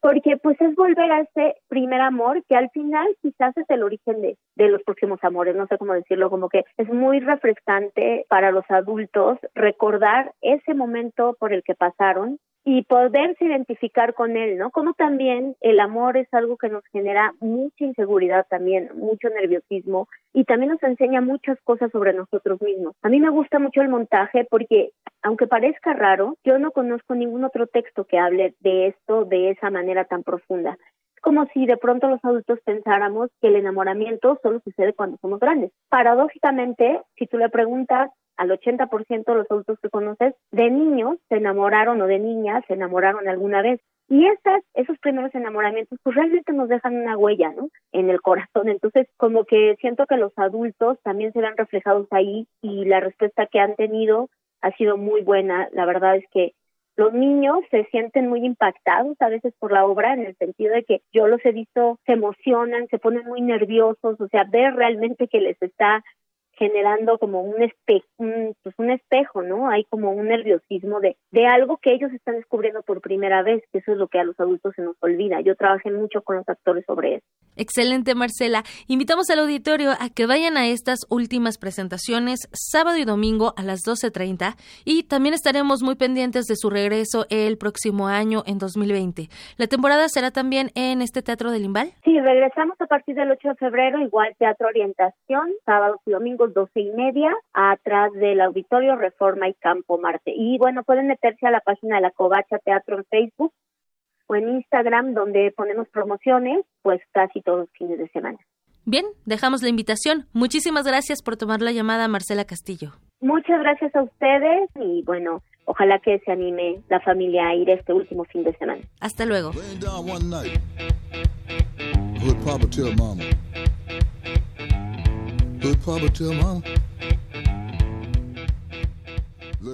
porque pues es volver a ese primer amor que al final quizás es el origen de, de los próximos amores, no sé cómo decirlo, como que es muy refrescante para los adultos recordar ese momento por el que pasaron y poderse identificar con él, ¿no? Como también el amor es algo que nos genera mucha inseguridad también, mucho nerviosismo y también nos enseña muchas cosas sobre nosotros mismos. A mí me gusta mucho el montaje porque aunque parezca raro, yo no conozco ningún otro texto que hable de esto de esa manera tan profunda como si de pronto los adultos pensáramos que el enamoramiento solo sucede cuando somos grandes. Paradójicamente, si tú le preguntas al 80% de los adultos que conoces, de niños se enamoraron o de niñas se enamoraron alguna vez. Y esas, esos primeros enamoramientos, pues realmente nos dejan una huella, ¿no? En el corazón. Entonces, como que siento que los adultos también se ven reflejados ahí y la respuesta que han tenido ha sido muy buena. La verdad es que los niños se sienten muy impactados a veces por la obra en el sentido de que yo los he visto, se emocionan, se ponen muy nerviosos, o sea, ver realmente que les está generando como un, espe un, pues un espejo, ¿no? Hay como un nerviosismo de, de algo que ellos están descubriendo por primera vez, que eso es lo que a los adultos se nos olvida. Yo trabajé mucho con los actores sobre eso. Excelente, Marcela. Invitamos al auditorio a que vayan a estas últimas presentaciones sábado y domingo a las 12.30 y también estaremos muy pendientes de su regreso el próximo año en 2020. ¿La temporada será también en este Teatro del Imbal? Sí, regresamos a partir del 8 de febrero, igual Teatro Orientación, sábados y domingos doce y media, atrás del Auditorio Reforma y Campo Marte. Y bueno, pueden meterse a la página de la Covacha Teatro en Facebook o en Instagram, donde ponemos promociones, pues casi todos los fines de semana. Bien, dejamos la invitación. Muchísimas gracias por tomar la llamada, Marcela Castillo. Muchas gracias a ustedes y bueno, ojalá que se anime la familia a ir este último fin de semana. Hasta luego.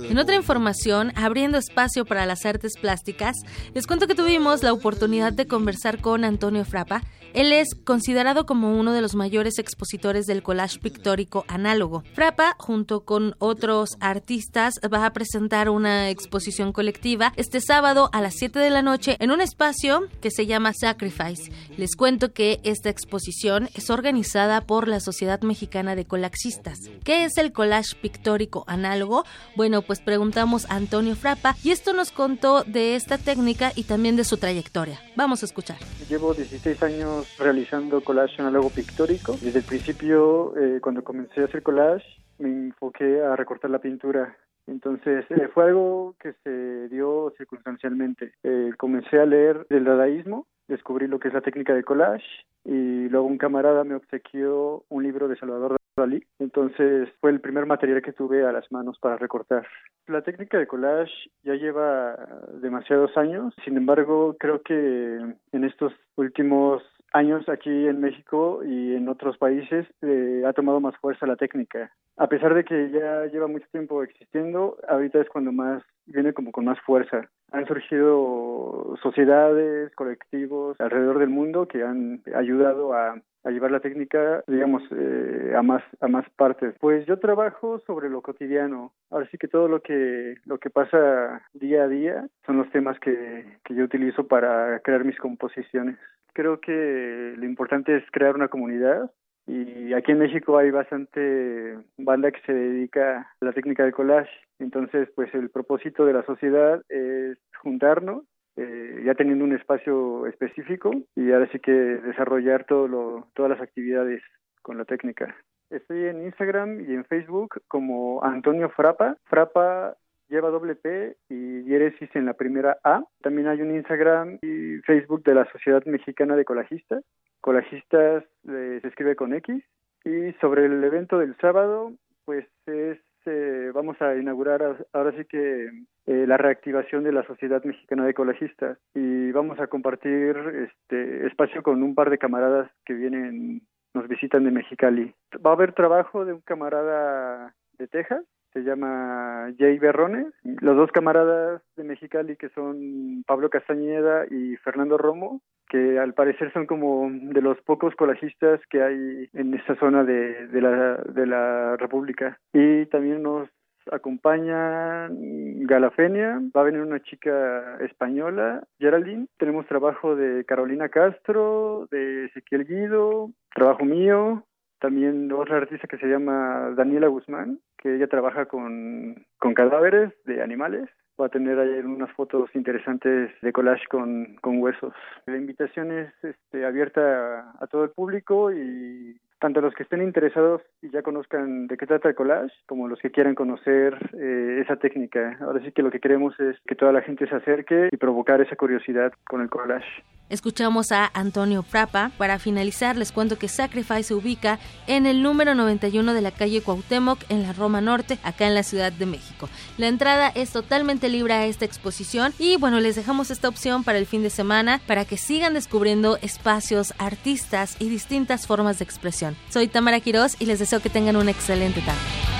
En otra información, abriendo espacio para las artes plásticas, les cuento que tuvimos la oportunidad de conversar con Antonio Frapa, él es considerado como uno de los mayores expositores del collage pictórico análogo. Frapa, junto con otros artistas, va a presentar una exposición colectiva este sábado a las 7 de la noche en un espacio que se llama Sacrifice. Les cuento que esta exposición es organizada por la Sociedad Mexicana de Colaxistas. ¿Qué es el collage pictórico análogo? Bueno, pues preguntamos a Antonio Frapa y esto nos contó de esta técnica y también de su trayectoria. Vamos a escuchar. Llevo 16 años realizando collage análogo pictórico. Desde el principio, eh, cuando comencé a hacer collage, me enfoqué a recortar la pintura. Entonces, eh, fue algo que se dio circunstancialmente. Eh, comencé a leer del dadaísmo, descubrí lo que es la técnica de collage y luego un camarada me obsequió un libro de Salvador Dalí. Entonces, fue el primer material que tuve a las manos para recortar. La técnica de collage ya lleva demasiados años, sin embargo, creo que en estos últimos años aquí en México y en otros países eh, ha tomado más fuerza la técnica. A pesar de que ya lleva mucho tiempo existiendo, ahorita es cuando más viene como con más fuerza. Han surgido sociedades, colectivos alrededor del mundo que han ayudado a a llevar la técnica, digamos, eh, a más a más partes. Pues yo trabajo sobre lo cotidiano. Ahora sí que todo lo que lo que pasa día a día son los temas que, que yo utilizo para crear mis composiciones. Creo que lo importante es crear una comunidad y aquí en México hay bastante banda que se dedica a la técnica de collage. Entonces, pues el propósito de la sociedad es juntarnos eh, ya teniendo un espacio específico y ahora sí que desarrollar todo lo, todas las actividades con la técnica. Estoy en Instagram y en Facebook como Antonio Frapa. Frapa lleva doble P y diéresis en la primera A. También hay un Instagram y Facebook de la Sociedad Mexicana de Colajistas. Colajistas eh, se escribe con X. Y sobre el evento del sábado, pues es eh, vamos a inaugurar ahora sí que eh, la reactivación de la Sociedad Mexicana de Ecologistas y vamos a compartir este espacio con un par de camaradas que vienen, nos visitan de Mexicali. Va a haber trabajo de un camarada de Texas, se llama Jay Berrones. Los dos camaradas de Mexicali que son Pablo Castañeda y Fernando Romo, que al parecer son como de los pocos colajistas que hay en esta zona de, de, la, de la República. Y también nos acompaña Galafenia, va a venir una chica española, Geraldine. Tenemos trabajo de Carolina Castro, de Ezequiel Guido, trabajo mío, también otra artista que se llama Daniela Guzmán, que ella trabaja con, con cadáveres de animales. Va a tener ahí unas fotos interesantes de collage con, con huesos. La invitación es este, abierta a todo el público y tanto los que estén interesados y ya conozcan de qué trata el collage, como los que quieran conocer eh, esa técnica. Ahora sí que lo que queremos es que toda la gente se acerque y provocar esa curiosidad con el collage. Escuchamos a Antonio Prapa. Para finalizar, les cuento que Sacrifice se ubica en el número 91 de la calle Cuauhtémoc, en la Roma Norte, acá en la Ciudad de México. La entrada es totalmente libre a esta exposición y bueno, les dejamos esta opción para el fin de semana para que sigan descubriendo espacios, artistas y distintas formas de expresión. Soy Tamara Quiroz y les deseo que tengan una excelente tarde.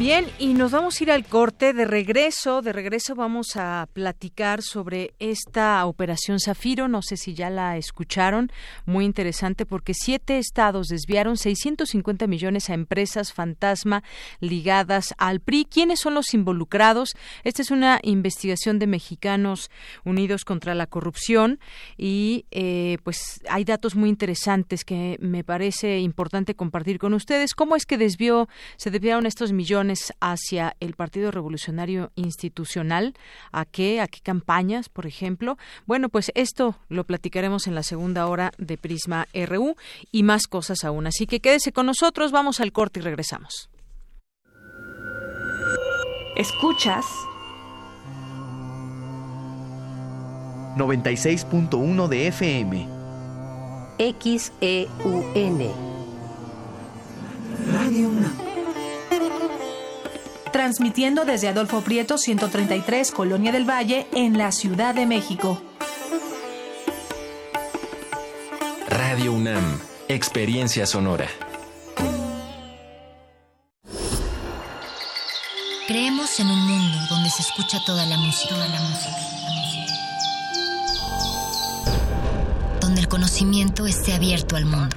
Bien, y nos vamos a ir al corte de regreso. De regreso vamos a platicar sobre esta operación Zafiro. No sé si ya la escucharon. Muy interesante porque siete estados desviaron 650 millones a empresas fantasma ligadas al PRI. ¿Quiénes son los involucrados? Esta es una investigación de Mexicanos Unidos contra la Corrupción y eh, pues hay datos muy interesantes que me parece importante compartir con ustedes. ¿Cómo es que desvió, se desviaron estos millones? Hacia el Partido Revolucionario Institucional, a qué, a qué campañas, por ejemplo. Bueno, pues esto lo platicaremos en la segunda hora de Prisma RU y más cosas aún. Así que quédese con nosotros, vamos al corte y regresamos. Escuchas 96.1 de FM. XEUN. Radio transmitiendo desde Adolfo Prieto 133, Colonia del Valle, en la Ciudad de México. Radio UNAM, Experiencia Sonora. Creemos en un mundo donde se escucha toda la música. Toda la música. Donde el conocimiento esté abierto al mundo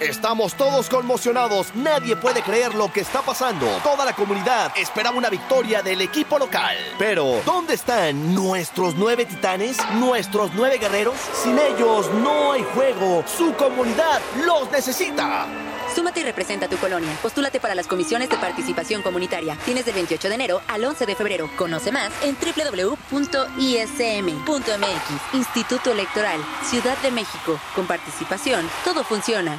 Estamos todos conmocionados, nadie puede creer lo que está pasando. Toda la comunidad esperaba una victoria del equipo local. Pero, ¿dónde están nuestros nueve titanes? ¿Nuestros nueve guerreros? Sin ellos no hay juego. Su comunidad los necesita. Súmate y representa tu colonia. Postúlate para las comisiones de participación comunitaria. Tienes del 28 de enero al 11 de febrero. Conoce más en www.ism.mx. Instituto Electoral, Ciudad de México. Con participación, todo funciona.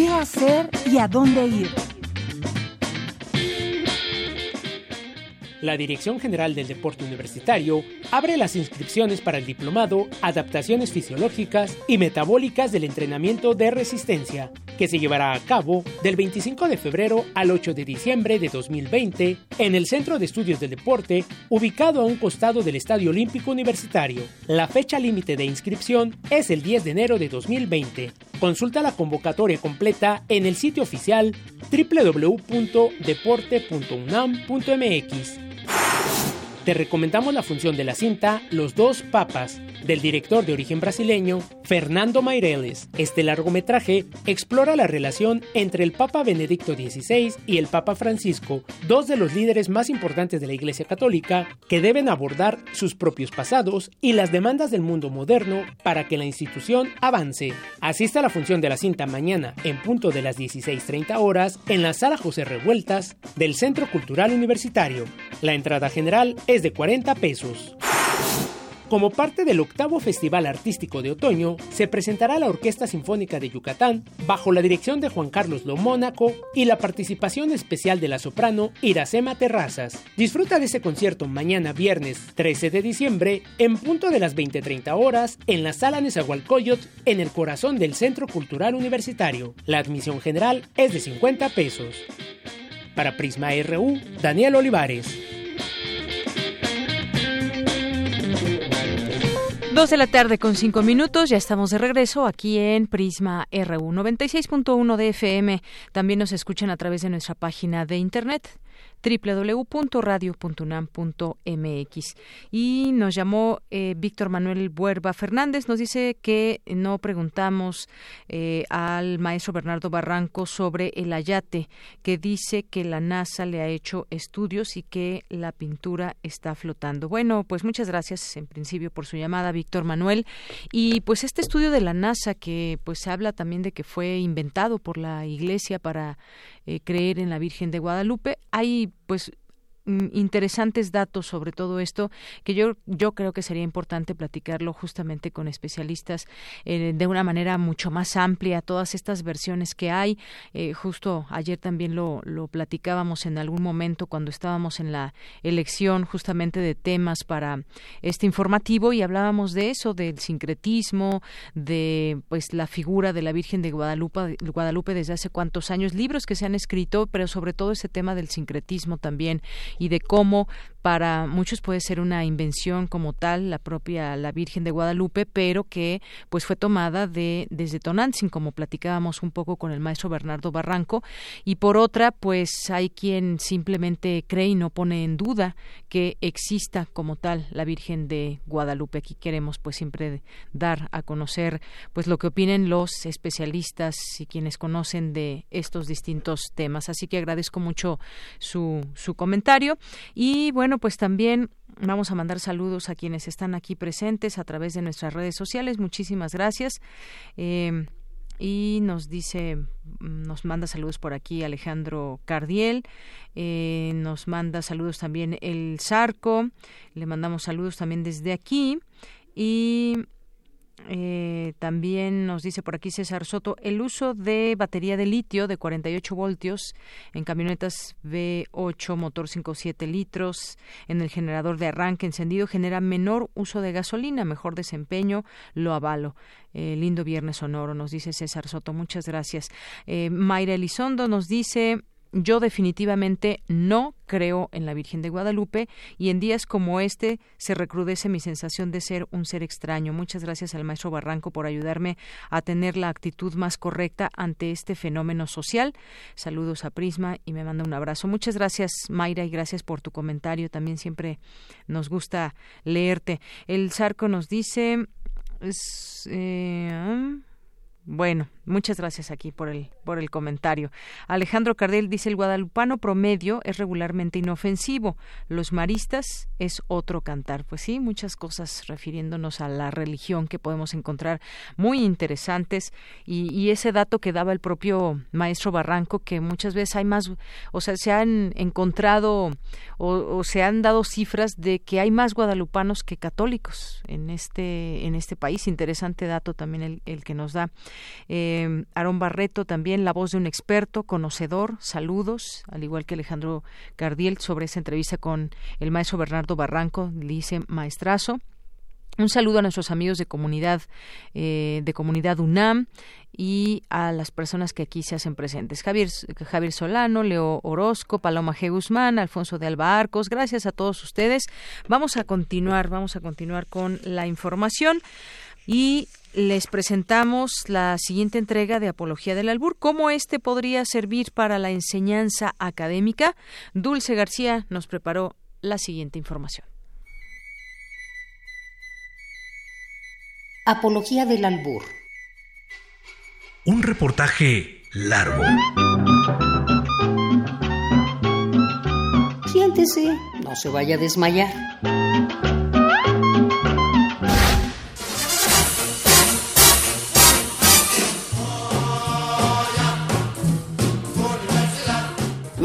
¿qué hacer y a dónde ir? la Dirección General del Deporte Universitario abre las inscripciones para el diplomado Adaptaciones Fisiológicas y Metabólicas del Entrenamiento de Resistencia, que se llevará a cabo del 25 de febrero al 8 de diciembre de 2020 en el Centro de Estudios del Deporte, ubicado a un costado del Estadio Olímpico Universitario. La fecha límite de inscripción es el 10 de enero de 2020. Consulta la convocatoria completa en el sitio oficial www.deporte.unam.mx. Te recomendamos la función de la cinta Los dos papas, del director de origen brasileño Fernando Meireles. Este largometraje explora la relación entre el Papa Benedicto XVI y el Papa Francisco, dos de los líderes más importantes de la Iglesia Católica, que deben abordar sus propios pasados y las demandas del mundo moderno para que la institución avance. Asista a la función de la cinta mañana en punto de las 16.30 horas en la sala José Revueltas del Centro Cultural Universitario. La entrada general es de 40 pesos. Como parte del octavo Festival Artístico de Otoño, se presentará la Orquesta Sinfónica de Yucatán bajo la dirección de Juan Carlos Lomónaco y la participación especial de la soprano Iracema Terrazas. Disfruta de ese concierto mañana viernes 13 de diciembre en punto de las 20:30 horas en la Sala Nezahualcóyotl en el corazón del Centro Cultural Universitario. La admisión general es de 50 pesos. Para Prisma RU, Daniel Olivares. Dos de la tarde con cinco minutos, ya estamos de regreso aquí en Prisma RU 96.1 de FM. También nos escuchan a través de nuestra página de internet www.radio.unam.mx. Y nos llamó eh, Víctor Manuel Buerba Fernández, nos dice que no preguntamos eh, al maestro Bernardo Barranco sobre el ayate, que dice que la NASA le ha hecho estudios y que la pintura está flotando. Bueno, pues muchas gracias en principio por su llamada, Víctor Manuel. Y pues este estudio de la NASA que pues habla también de que fue inventado por la Iglesia para eh, creer en la Virgen de Guadalupe. Hay pues interesantes datos sobre todo esto que yo yo creo que sería importante platicarlo justamente con especialistas eh, de una manera mucho más amplia todas estas versiones que hay. Eh, justo ayer también lo, lo platicábamos en algún momento cuando estábamos en la elección justamente de temas para este informativo y hablábamos de eso del sincretismo de pues la figura de la Virgen de Guadalupe Guadalupe desde hace cuántos años libros que se han escrito pero sobre todo ese tema del sincretismo también y de cómo para muchos puede ser una invención como tal la propia la Virgen de Guadalupe pero que pues fue tomada de desde Tonantzin como platicábamos un poco con el maestro Bernardo Barranco. Y por otra pues hay quien simplemente cree y no pone en duda que exista como tal la Virgen de Guadalupe. Aquí queremos pues siempre dar a conocer pues lo que opinen los especialistas y quienes conocen de estos distintos temas. Así que agradezco mucho su su comentario. Y bueno bueno, pues también vamos a mandar saludos a quienes están aquí presentes a través de nuestras redes sociales. Muchísimas gracias. Eh, y nos dice, nos manda saludos por aquí Alejandro Cardiel, eh, nos manda saludos también el Zarco, le mandamos saludos también desde aquí y eh, también nos dice por aquí César Soto, el uso de batería de litio de 48 voltios en camionetas V8, motor 5.7 litros, en el generador de arranque encendido genera menor uso de gasolina, mejor desempeño, lo avalo. Eh, lindo viernes sonoro, nos dice César Soto, muchas gracias. Eh, Mayra Elizondo nos dice, yo definitivamente no creo en la Virgen de Guadalupe y en días como este se recrudece mi sensación de ser un ser extraño. Muchas gracias al maestro Barranco por ayudarme a tener la actitud más correcta ante este fenómeno social. Saludos a Prisma y me manda un abrazo. Muchas gracias Mayra y gracias por tu comentario. También siempre nos gusta leerte. El Zarco nos dice... Eh, bueno, muchas gracias aquí por el por el comentario. Alejandro Cardel dice el guadalupano promedio es regularmente inofensivo, los maristas es otro cantar. Pues sí, muchas cosas refiriéndonos a la religión que podemos encontrar muy interesantes y, ese dato que daba el propio maestro Barranco que muchas veces hay más, o sea, se han encontrado o, se han dado cifras de que hay más guadalupanos que católicos en este en este país. Interesante dato también el, el que nos da Eh, Aarón Barreto también, la voz de un experto, conocedor, saludos, al igual que Alejandro Gardiel sobre esa entrevista con el maestro Bernardo Barranco, dice maestrazo. Un saludo a nuestros amigos de comunidad, eh, de comunidad UNAM y a las personas que aquí se hacen presentes. Javier, Javier Solano, Leo Orozco, Paloma G. Guzmán, Alfonso de Alba Arcos, gracias a todos ustedes. Vamos a continuar, vamos a continuar con la información y les presentamos la siguiente entrega de Apología del Albur, cómo este podría servir para la enseñanza académica. Dulce García nos preparó la siguiente información. Apología del Albur un reportaje largo. Siéntese, no se vaya a desmayar.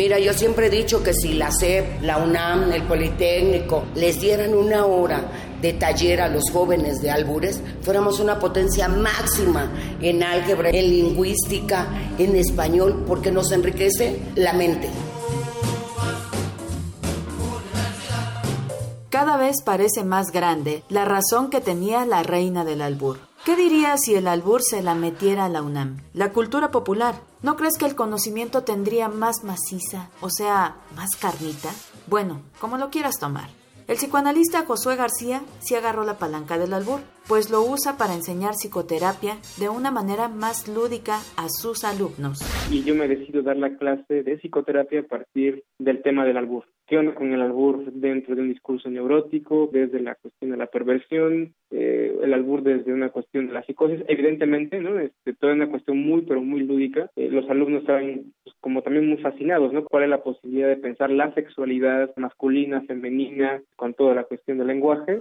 Mira, yo siempre he dicho que si la SEP, la UNAM, el Politécnico les dieran una hora de taller a los jóvenes de albures, fuéramos una potencia máxima en álgebra, en lingüística, en español, porque nos enriquece la mente. Cada vez parece más grande la razón que tenía la reina del albur. ¿Qué diría si el albur se la metiera a la UNAM? La cultura popular. ¿No crees que el conocimiento tendría más maciza, o sea, más carnita? Bueno, como lo quieras tomar. El psicoanalista Josué García sí agarró la palanca del albur, pues lo usa para enseñar psicoterapia de una manera más lúdica a sus alumnos. Y yo me decido dar la clase de psicoterapia a partir del tema del albur. ¿Qué onda con el albur dentro de un discurso neurótico, desde la cuestión de la perversión, eh, el albur desde una cuestión de la psicosis? Evidentemente, ¿no? Este, toda una cuestión muy, pero muy lúdica. Eh, los alumnos estaban pues, como también muy fascinados, ¿no? ¿Cuál es la posibilidad de pensar la sexualidad masculina, femenina, con toda la cuestión del lenguaje?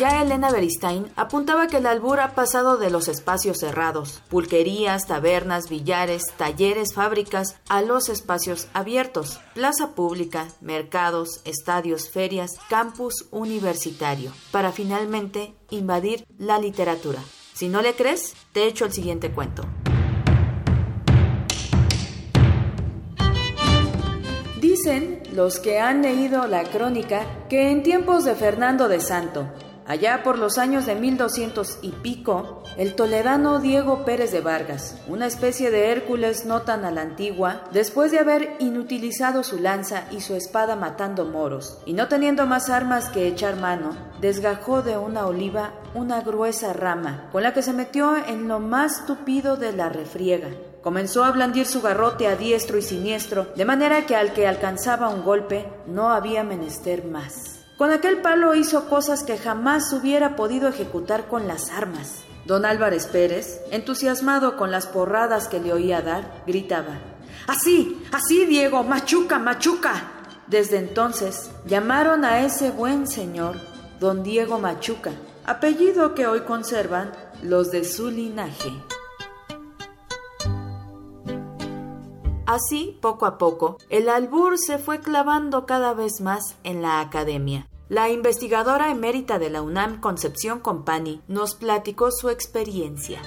Ya Elena Beristain apuntaba que el albur ha pasado de los espacios cerrados, pulquerías, tabernas, billares, talleres, fábricas, a los espacios abiertos, plaza pública, mercados, estadios, ferias, campus universitario, para finalmente invadir la literatura. Si no le crees, te echo el siguiente cuento. Dicen los que han leído la crónica que en tiempos de Fernando de Santo, Allá por los años de 1200 y pico, el toledano Diego Pérez de Vargas, una especie de Hércules no tan a la antigua, después de haber inutilizado su lanza y su espada matando moros, y no teniendo más armas que echar mano, desgajó de una oliva una gruesa rama, con la que se metió en lo más tupido de la refriega. Comenzó a blandir su garrote a diestro y siniestro, de manera que al que alcanzaba un golpe no había menester más. Con aquel palo hizo cosas que jamás hubiera podido ejecutar con las armas. Don Álvarez Pérez, entusiasmado con las porradas que le oía dar, gritaba, Así, así, Diego, machuca, machuca. Desde entonces llamaron a ese buen señor don Diego Machuca, apellido que hoy conservan los de su linaje. Así, poco a poco, el albur se fue clavando cada vez más en la academia. La investigadora emérita de la UNAM, Concepción Compani, nos platicó su experiencia.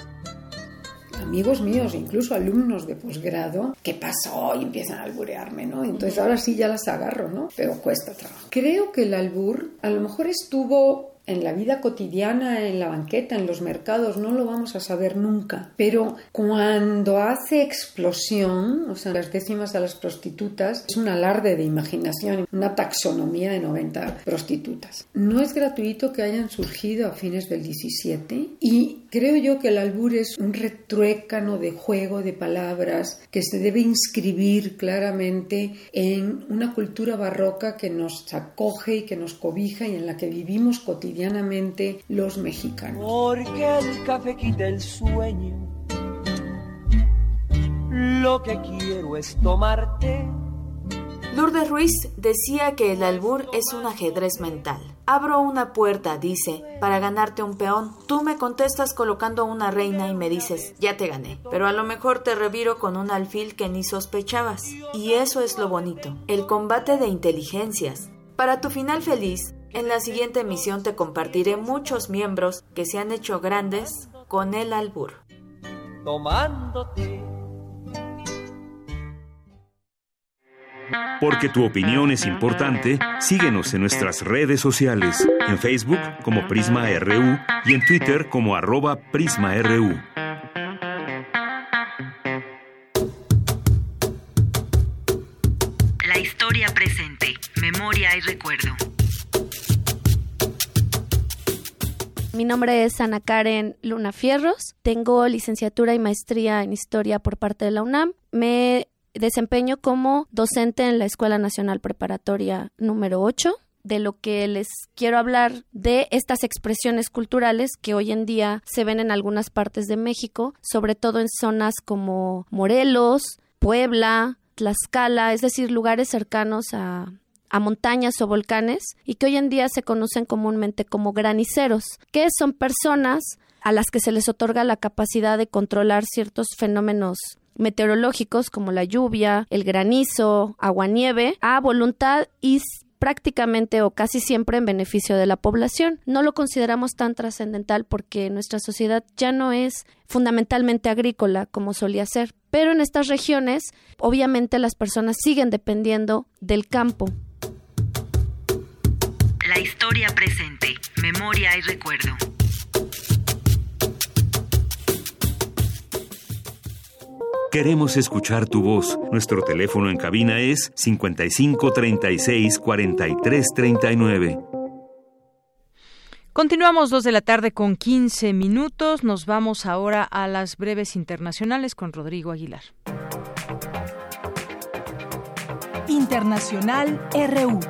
Amigos míos, incluso alumnos de posgrado, ¿qué pasó? Y empiezan a alburearme, ¿no? Entonces ahora sí ya las agarro, ¿no? Pero cuesta trabajo. Creo que el albur a lo mejor estuvo en la vida cotidiana, en la banqueta, en los mercados, no lo vamos a saber nunca. Pero cuando hace explosión, o sea, las décimas a las prostitutas, es un alarde de imaginación, una taxonomía de 90 prostitutas. No es gratuito que hayan surgido a fines del 17 y creo yo que el albur es un retruécano de juego de palabras que se debe inscribir claramente en una cultura barroca que nos acoge y que nos cobija y en la que vivimos cotidianamente los mexicanos. Porque el café quita el sueño. Lo que quiero es tomarte. Lourdes Ruiz decía que el albur es un ajedrez mental. Abro una puerta, dice, para ganarte un peón. Tú me contestas colocando una reina y me dices, ya te gané. Pero a lo mejor te reviro con un alfil que ni sospechabas. Y eso es lo bonito, el combate de inteligencias, Para tu final feliz, en la siguiente emisión te compartiré muchos miembros que se han hecho grandes con el albur. Tomándote. Porque tu opinión es importante, síguenos en nuestras redes sociales, en Facebook como Prisma RU y en Twitter como arroba PrismaRU. La historia presente, memoria y recuerdo. Mi nombre es Ana Karen Luna Fierros. Tengo licenciatura y maestría en historia por parte de la UNAM. Me desempeño como docente en la Escuela Nacional Preparatoria número 8 de lo que les quiero hablar de estas expresiones culturales que hoy en día se ven en algunas partes de México, sobre todo en zonas como Morelos, Puebla, Tlaxcala, es decir, lugares cercanos a, a montañas o volcanes y que hoy en día se conocen comúnmente como graniceros, que son personas a las que se les otorga la capacidad de controlar ciertos fenómenos meteorológicos como la lluvia, el granizo, agua-nieve, a voluntad y prácticamente o casi siempre en beneficio de la población. No lo consideramos tan trascendental porque nuestra sociedad ya no es fundamentalmente agrícola como solía ser, pero en estas regiones obviamente las personas siguen dependiendo del campo. La historia presente, memoria y recuerdo. Queremos escuchar tu voz. Nuestro teléfono en cabina es 55 36 43 39. Continuamos dos de la tarde con 15 minutos. Nos vamos ahora a las breves internacionales con Rodrigo Aguilar. Internacional RU.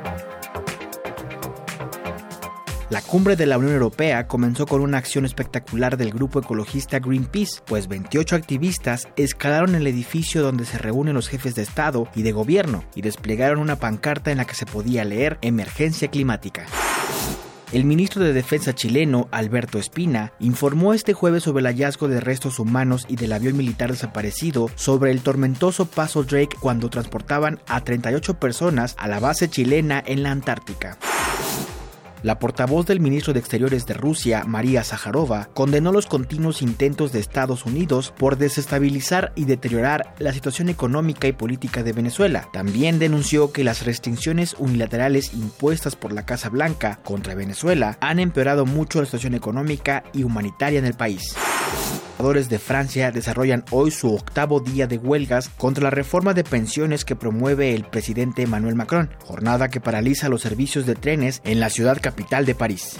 La cumbre de la Unión Europea comenzó con una acción espectacular del grupo ecologista Greenpeace, pues 28 activistas escalaron el edificio donde se reúnen los jefes de Estado y de gobierno y desplegaron una pancarta en la que se podía leer Emergencia climática. El ministro de Defensa chileno, Alberto Espina, informó este jueves sobre el hallazgo de restos humanos y del avión militar desaparecido sobre el tormentoso paso Drake cuando transportaban a 38 personas a la base chilena en la Antártica. La portavoz del ministro de Exteriores de Rusia, María Zaharova, condenó los continuos intentos de Estados Unidos por desestabilizar y deteriorar la situación económica y política de Venezuela. También denunció que las restricciones unilaterales impuestas por la Casa Blanca contra Venezuela han empeorado mucho la situación económica y humanitaria en el país. Trabajadores de Francia desarrollan hoy su octavo día de huelgas contra la reforma de pensiones que promueve el presidente Emmanuel Macron, jornada que paraliza los servicios de trenes en la ciudad capital de París.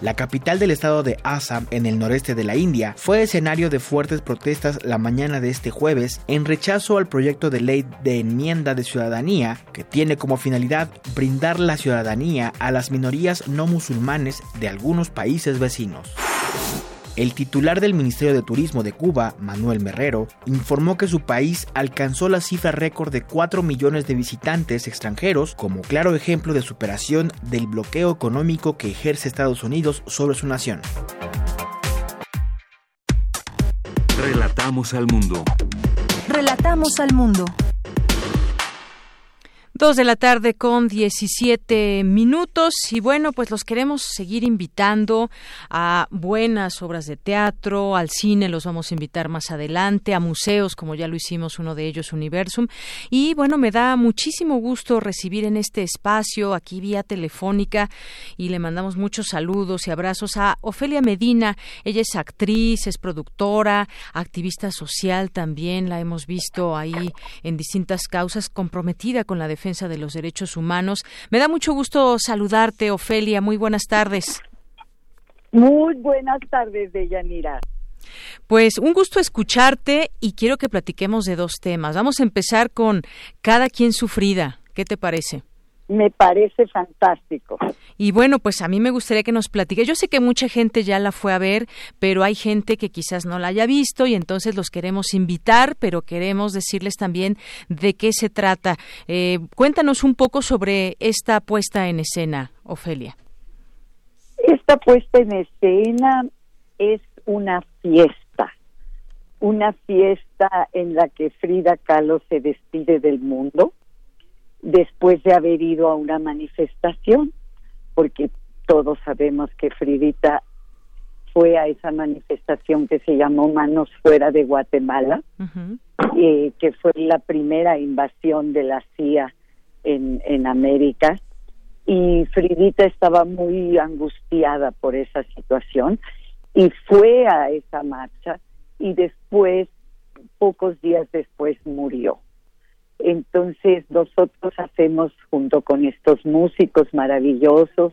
La capital del estado de Assam, en el noreste de la India, fue escenario de fuertes protestas la mañana de este jueves en rechazo al proyecto de ley de enmienda de ciudadanía que tiene como finalidad brindar la ciudadanía a las minorías no musulmanes de algunos países vecinos. El titular del Ministerio de Turismo de Cuba, Manuel Merrero, informó que su país alcanzó la cifra récord de 4 millones de visitantes extranjeros como claro ejemplo de superación del bloqueo económico que ejerce Estados Unidos sobre su nación. Relatamos al mundo. Relatamos al mundo. Dos de la tarde con 17 minutos. Y bueno, pues los queremos seguir invitando a buenas obras de teatro, al cine los vamos a invitar más adelante, a museos como ya lo hicimos uno de ellos Universum. Y bueno, me da muchísimo gusto recibir en este espacio aquí vía telefónica y le mandamos muchos saludos y abrazos a Ofelia Medina, ella es actriz, es productora, activista social también, la hemos visto ahí en distintas causas comprometida con la defensa de los derechos humanos. Me da mucho gusto saludarte, Ofelia. Muy buenas tardes. Muy buenas tardes, Deyanira. Pues un gusto escucharte y quiero que platiquemos de dos temas. Vamos a empezar con cada quien sufrida. ¿Qué te parece? Me parece fantástico. Y bueno, pues a mí me gustaría que nos platique. Yo sé que mucha gente ya la fue a ver, pero hay gente que quizás no la haya visto y entonces los queremos invitar, pero queremos decirles también de qué se trata. Eh, cuéntanos un poco sobre esta puesta en escena, Ofelia. Esta puesta en escena es una fiesta, una fiesta en la que Frida Kahlo se despide del mundo después de haber ido a una manifestación, porque todos sabemos que Fridita fue a esa manifestación que se llamó Manos Fuera de Guatemala, eh, que fue la primera invasión de la CIA en, en América. Y Fridita estaba muy angustiada por esa situación y fue a esa marcha y después, pocos días después, murió. Entonces nosotros hacemos junto con estos músicos maravillosos,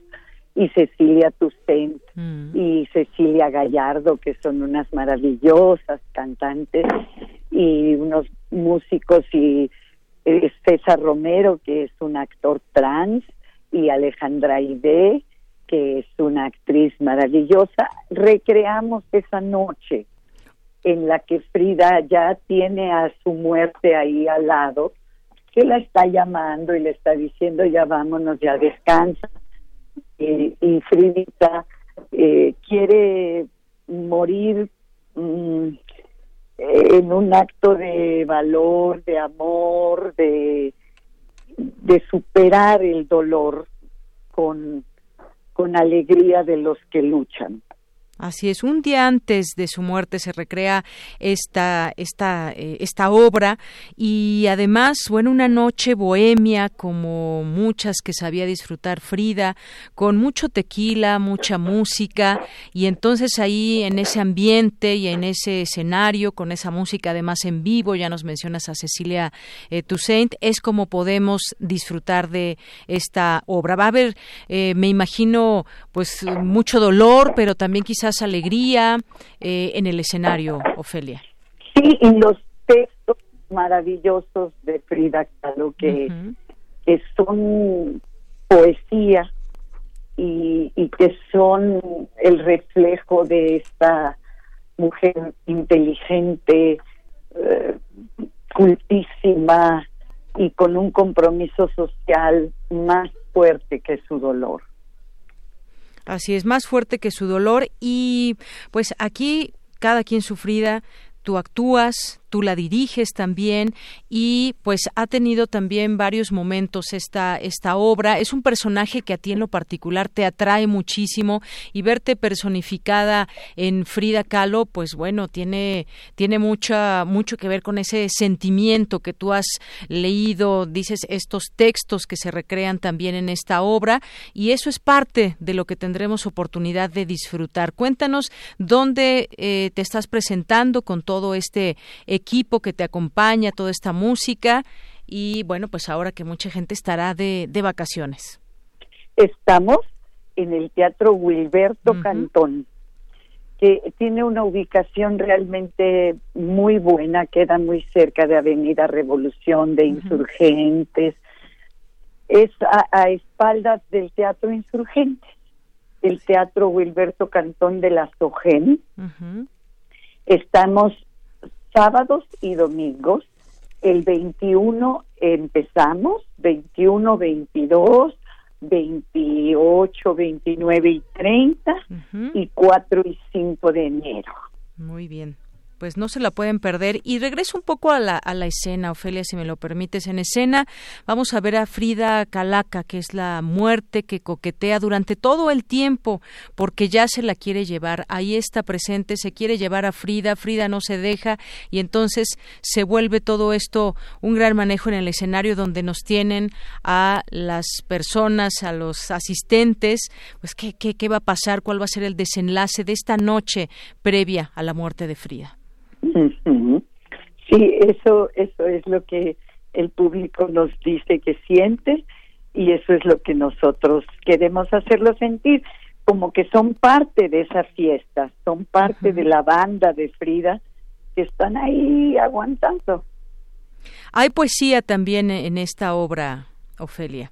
y Cecilia Toussaint mm. y Cecilia Gallardo, que son unas maravillosas cantantes, y unos músicos y eh, César Romero, que es un actor trans, y Alejandra Ide, que es una actriz maravillosa, recreamos esa noche en la que Frida ya tiene a su muerte ahí al lado, que la está llamando y le está diciendo ya vámonos, ya descansa y Fridita eh, quiere morir mm, en un acto de valor, de amor, de, de superar el dolor con, con alegría de los que luchan. Así es, un día antes de su muerte se recrea esta, esta, eh, esta obra y además, bueno, una noche bohemia como muchas que sabía disfrutar Frida, con mucho tequila, mucha música y entonces ahí en ese ambiente y en ese escenario, con esa música además en vivo, ya nos mencionas a Cecilia eh, Toussaint, es como podemos disfrutar de esta obra. Va a haber, eh, me imagino, pues mucho dolor, pero también quizás alegría eh, en el escenario, Ofelia. Sí, y los textos maravillosos de Frida Kahlo que, que son poesía y, que son el reflejo de esta mujer inteligente, eh, cultísima y con un compromiso social más fuerte que su dolor. Así es, más fuerte que su dolor y pues aquí cada quien sufrida, tú actúas, tú la diriges también y pues ha tenido también varios momentos esta, esta obra. Es un personaje que a ti en lo particular te atrae muchísimo y verte personificada en Frida Kahlo, pues bueno, tiene, tiene mucha, mucho que ver con ese sentimiento que tú has leído, dices estos textos que se recrean también en esta obra y eso es parte de lo que tendremos oportunidad de disfrutar. Cuéntanos dónde eh, te estás presentando con todo este equipo que te acompaña, toda esta música. Y bueno, pues ahora que mucha gente estará de, vacaciones. Estamos en el Teatro Wilberto Cantón, que tiene una ubicación realmente muy buena, queda muy cerca de Avenida Revolución, de Insurgentes, es a, espaldas del Teatro Insurgentes, el Teatro Wilberto Cantón de la SOGEN. Estamos sábados y domingos. El 21 empezamos, 21, 22, 28, 29 y 30 y 4 y 5 de enero. Muy bien pues no se la pueden perder. Y regreso un poco a la, a la escena, Ofelia, si me lo permites. En escena vamos a ver a Frida Calaca, que es la muerte que coquetea durante todo el tiempo, porque ya se la quiere llevar. Ahí está presente, se quiere llevar a Frida, Frida no se deja, y entonces se vuelve todo esto un gran manejo en el escenario donde nos tienen a las personas, a los asistentes, pues qué, qué, qué va a pasar, cuál va a ser el desenlace de esta noche previa a la muerte de Frida. Sí, eso, eso es lo que el público nos dice que siente y eso es lo que nosotros queremos hacerlo sentir, como que son parte de esa fiesta, son parte de la banda de Frida que están ahí aguantando. Hay poesía también en esta obra, Ofelia.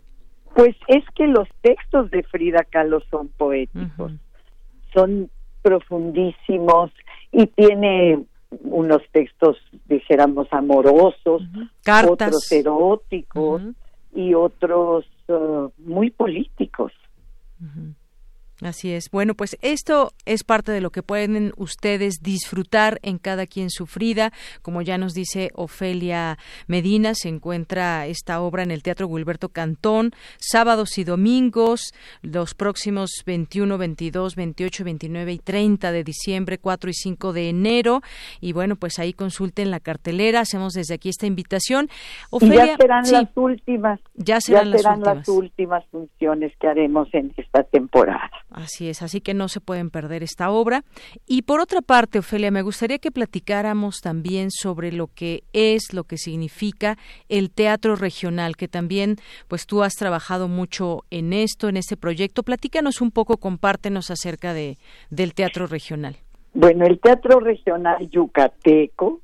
Pues es que los textos de Frida Kahlo son poéticos, son profundísimos y tiene unos textos, dijéramos, amorosos, otros eróticos y otros uh, muy políticos. Así es. Bueno, pues esto es parte de lo que pueden ustedes disfrutar en cada quien sufrida. Como ya nos dice Ofelia Medina, se encuentra esta obra en el Teatro Gilberto Cantón, sábados y domingos, los próximos 21, 22, 28, 29 y 30 de diciembre, 4 y 5 de enero. Y bueno, pues ahí consulten la cartelera. Hacemos desde aquí esta invitación. Ofelia, ya serán las últimas. Ya serán, las últimas funciones que haremos en esta temporada. Así es, así que no se pueden perder esta obra. Y por otra parte, Ofelia, me gustaría que platicáramos también sobre lo que es, lo que significa el teatro regional, que también, pues tú has trabajado mucho en esto, en este proyecto. Platícanos un poco, compártenos acerca de, del teatro regional. Bueno, el teatro regional yucateco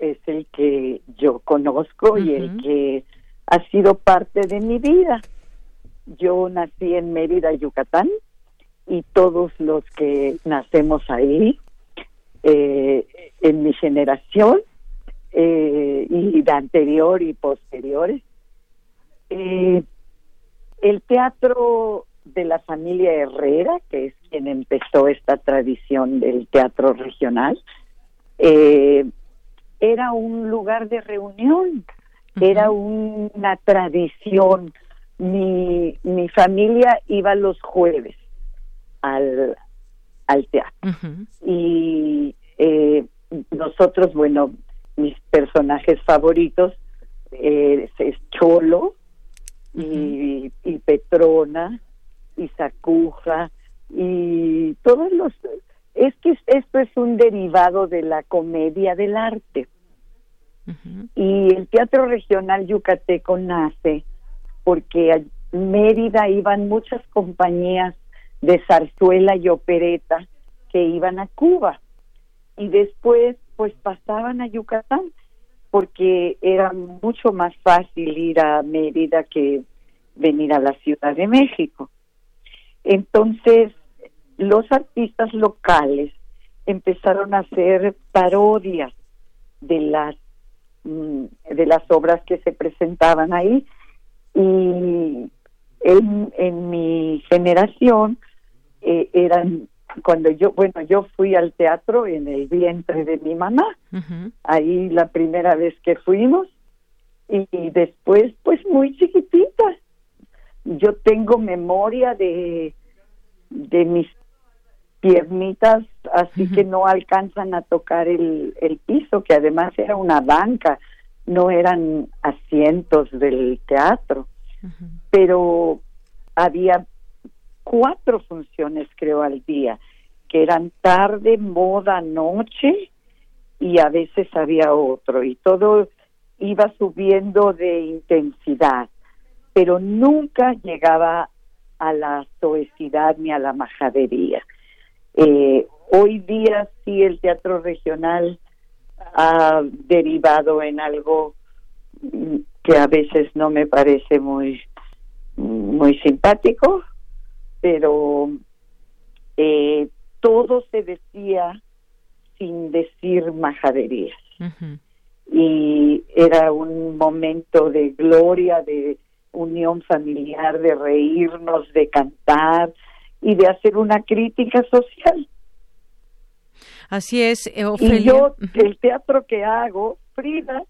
es el que yo conozco y el que ha sido parte de mi vida. Yo nací en Mérida, Yucatán, y todos los que nacemos ahí, eh, en mi generación, eh, y de anterior y posteriores, eh, el teatro de la familia Herrera, que es quien empezó esta tradición del teatro regional, era un lugar de reunión, era una tradición. Mi, mi familia iba los jueves al, al teatro. Y eh, nosotros, bueno, mis personajes favoritos eh, es Cholo y, Petrona y Sacuja y todos los... Es que esto es un derivado de la comedia del arte. Y el teatro regional yucateco nace porque a Mérida iban muchas compañías de zarzuela y opereta que iban a Cuba y después pues pasaban a Yucatán porque era mucho más fácil ir a Mérida que venir a la Ciudad de México. Entonces, los artistas locales empezaron a hacer parodias de las mm, de las obras que se presentaban ahí y en, en mi generación eh, eran cuando yo, bueno, yo fui al teatro en el vientre de mi mamá, ahí la primera vez que fuimos, y, después, pues muy chiquitita. Yo tengo memoria de, de mis piernitas, así que no alcanzan a tocar el, el piso, que además era una banca, no eran asientos del teatro, pero había cuatro funciones creo al día, que eran tarde, moda, noche y a veces había otro y todo iba subiendo de intensidad, pero nunca llegaba a la soecidad ni a la majadería. Eh, hoy día sí el teatro regional ha derivado en algo que a veces no me parece muy muy simpático pero eh, todo se decía sin decir majaderías. Y era un momento de gloria, de unión familiar, de reírnos, de cantar y de hacer una crítica social. Así es, eh, Y yo, el teatro que hago, Frida,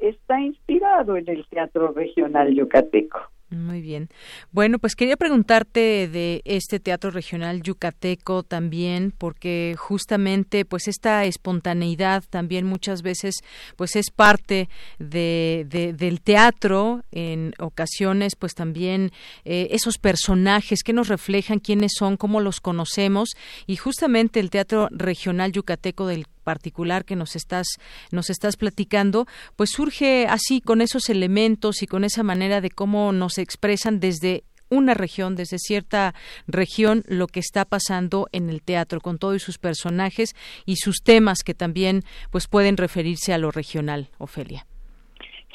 está inspirado en el teatro regional yucateco. Muy bien. Bueno, pues quería preguntarte de este teatro regional yucateco también, porque justamente, pues esta espontaneidad también muchas veces, pues es parte de, del teatro. En ocasiones, pues también eh, esos personajes que nos reflejan quiénes son, cómo los conocemos, y justamente el teatro regional yucateco del particular que nos estás nos estás platicando, pues surge así con esos elementos y con esa manera de cómo nos expresan desde una región, desde cierta región, lo que está pasando en el teatro, con todos sus personajes y sus temas que también pues pueden referirse a lo regional, Ofelia.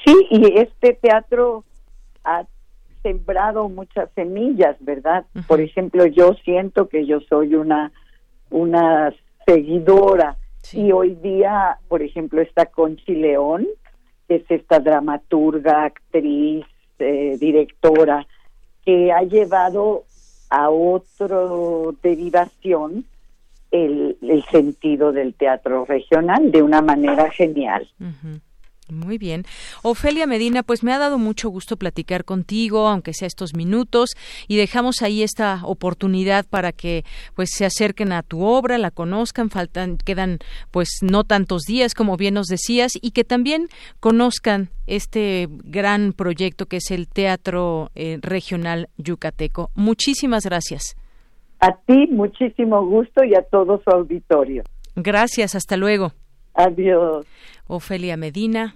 Sí, y este teatro ha sembrado muchas semillas, ¿verdad? Por ejemplo, yo siento que yo soy una una seguidora y hoy día, por ejemplo, está Conchi León, que es esta dramaturga, actriz, eh, directora, que ha llevado a otra derivación el, el, sentido del teatro regional de una manera genial. Muy bien. Ofelia Medina, pues me ha dado mucho gusto platicar contigo, aunque sea estos minutos, y dejamos ahí esta oportunidad para que pues se acerquen a tu obra, la conozcan, faltan, quedan pues no tantos días, como bien nos decías, y que también conozcan este gran proyecto que es el Teatro eh, Regional Yucateco. Muchísimas gracias. A ti muchísimo gusto y a todo su auditorio. Gracias, hasta luego. Adiós. Ofelia Medina,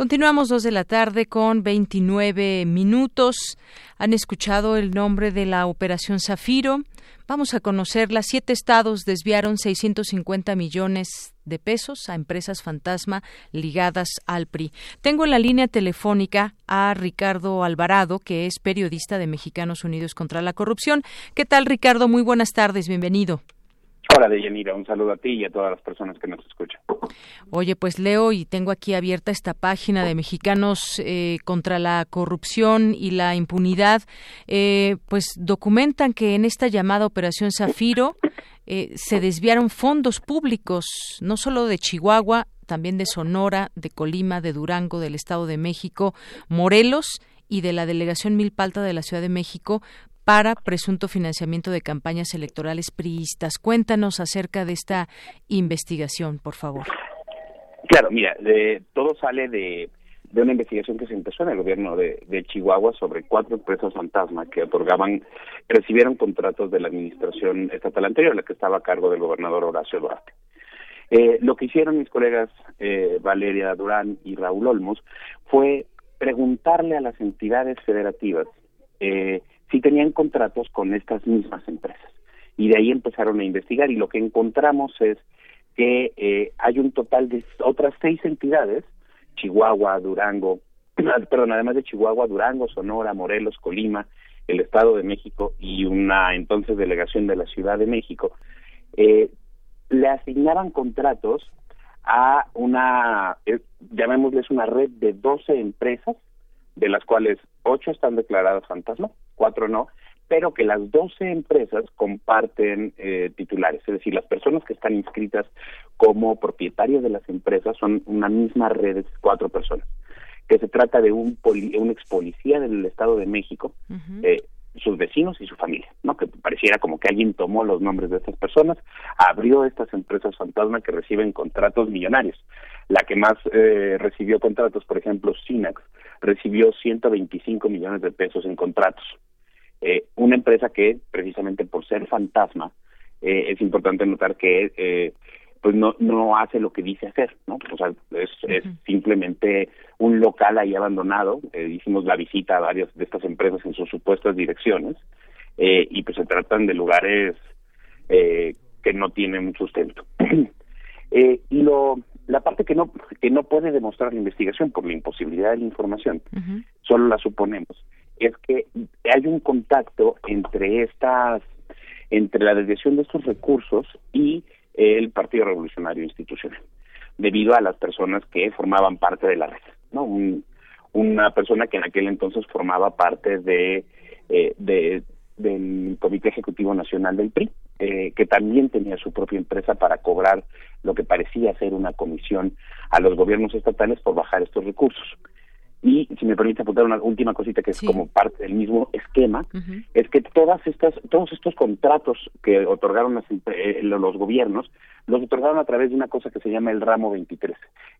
Continuamos dos de la tarde con 29 minutos. Han escuchado el nombre de la Operación Zafiro. Vamos a conocerla. Siete estados desviaron 650 millones de pesos a empresas fantasma ligadas al PRI. Tengo en la línea telefónica a Ricardo Alvarado, que es periodista de Mexicanos Unidos contra la Corrupción. ¿Qué tal, Ricardo? Muy buenas tardes. Bienvenido. Hola, Deyanira, un saludo a ti y a todas las personas que nos escuchan. Oye, pues leo y tengo aquí abierta esta página de Mexicanos eh, contra la corrupción y la impunidad. Eh, pues documentan que en esta llamada Operación Zafiro eh, se desviaron fondos públicos, no solo de Chihuahua, también de Sonora, de Colima, de Durango, del Estado de México, Morelos y de la Delegación Milpalta de la Ciudad de México para presunto financiamiento de campañas electorales priistas. Cuéntanos acerca de esta investigación, por favor. Claro, mira, de, todo sale de, una investigación que se empezó en el gobierno de, Chihuahua sobre cuatro empresas fantasma que otorgaban, recibieron contratos de la administración estatal anterior, la que estaba a cargo del gobernador Horacio Duarte. Eh, lo que hicieron mis colegas eh, Valeria Durán y Raúl Olmos fue preguntarle a las entidades federativas eh, sí tenían contratos con estas mismas empresas. Y de ahí empezaron a investigar y lo que encontramos es que eh, hay un total de otras seis entidades, Chihuahua, Durango, perdón, además de Chihuahua, Durango, Sonora, Morelos, Colima, el Estado de México y una entonces delegación de la Ciudad de México, eh, le asignaban contratos a una, eh, llamémosles una red de 12 empresas, de las cuales ocho están declaradas fantasma, cuatro no, pero que las 12 empresas comparten eh, titulares, es decir, las personas que están inscritas como propietarios de las empresas son una misma red de cuatro personas, que se trata de un, un ex policía del Estado de México, eh, sus vecinos y su familia, ¿no? Que pareciera como que alguien tomó los nombres de estas personas, abrió estas empresas fantasma que reciben contratos millonarios. La que más eh, recibió contratos, por ejemplo, Sinax, recibió 125 millones de pesos en contratos. Eh, una empresa que, precisamente por ser fantasma, eh, es importante notar que eh, pues no no hace lo que dice hacer, ¿no? O sea, es, es simplemente un local ahí abandonado. Eh, hicimos la visita a varias de estas empresas en sus supuestas direcciones eh, y pues se tratan de lugares eh, que no tienen sustento. eh, y lo la parte que no que no puede demostrar la investigación por la imposibilidad de la información, solo la suponemos, es que hay un contacto entre estas entre la desviación de estos recursos y el Partido Revolucionario Institucional, debido a las personas que formaban parte de la red, ¿no? una persona que en aquel entonces formaba parte de, eh, de del Comité Ejecutivo Nacional del PRI, eh, que también tenía su propia empresa para cobrar lo que parecía ser una comisión a los gobiernos estatales por bajar estos recursos. Y si me permite apuntar una última cosita que es como parte del mismo esquema, es que todas estas, todos estos contratos que otorgaron las, eh, los gobiernos, los otorgaron a través de una cosa que se llama el ramo 23,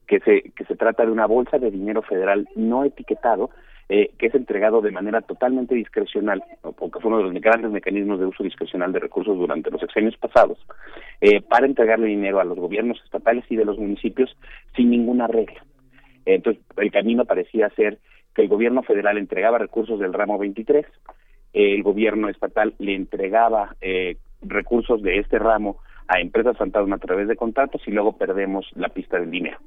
que se, que se trata de una bolsa de dinero federal no etiquetado, eh, que es entregado de manera totalmente discrecional, porque fue uno de los grandes mecanismos de uso discrecional de recursos durante los sexenios pasados, eh, para entregarle dinero a los gobiernos estatales y de los municipios sin ninguna regla. Entonces, el camino parecía ser que el gobierno federal entregaba recursos del ramo 23, el gobierno estatal le entregaba eh, recursos de este ramo a empresas fantasma a través de contratos y luego perdemos la pista del dinero.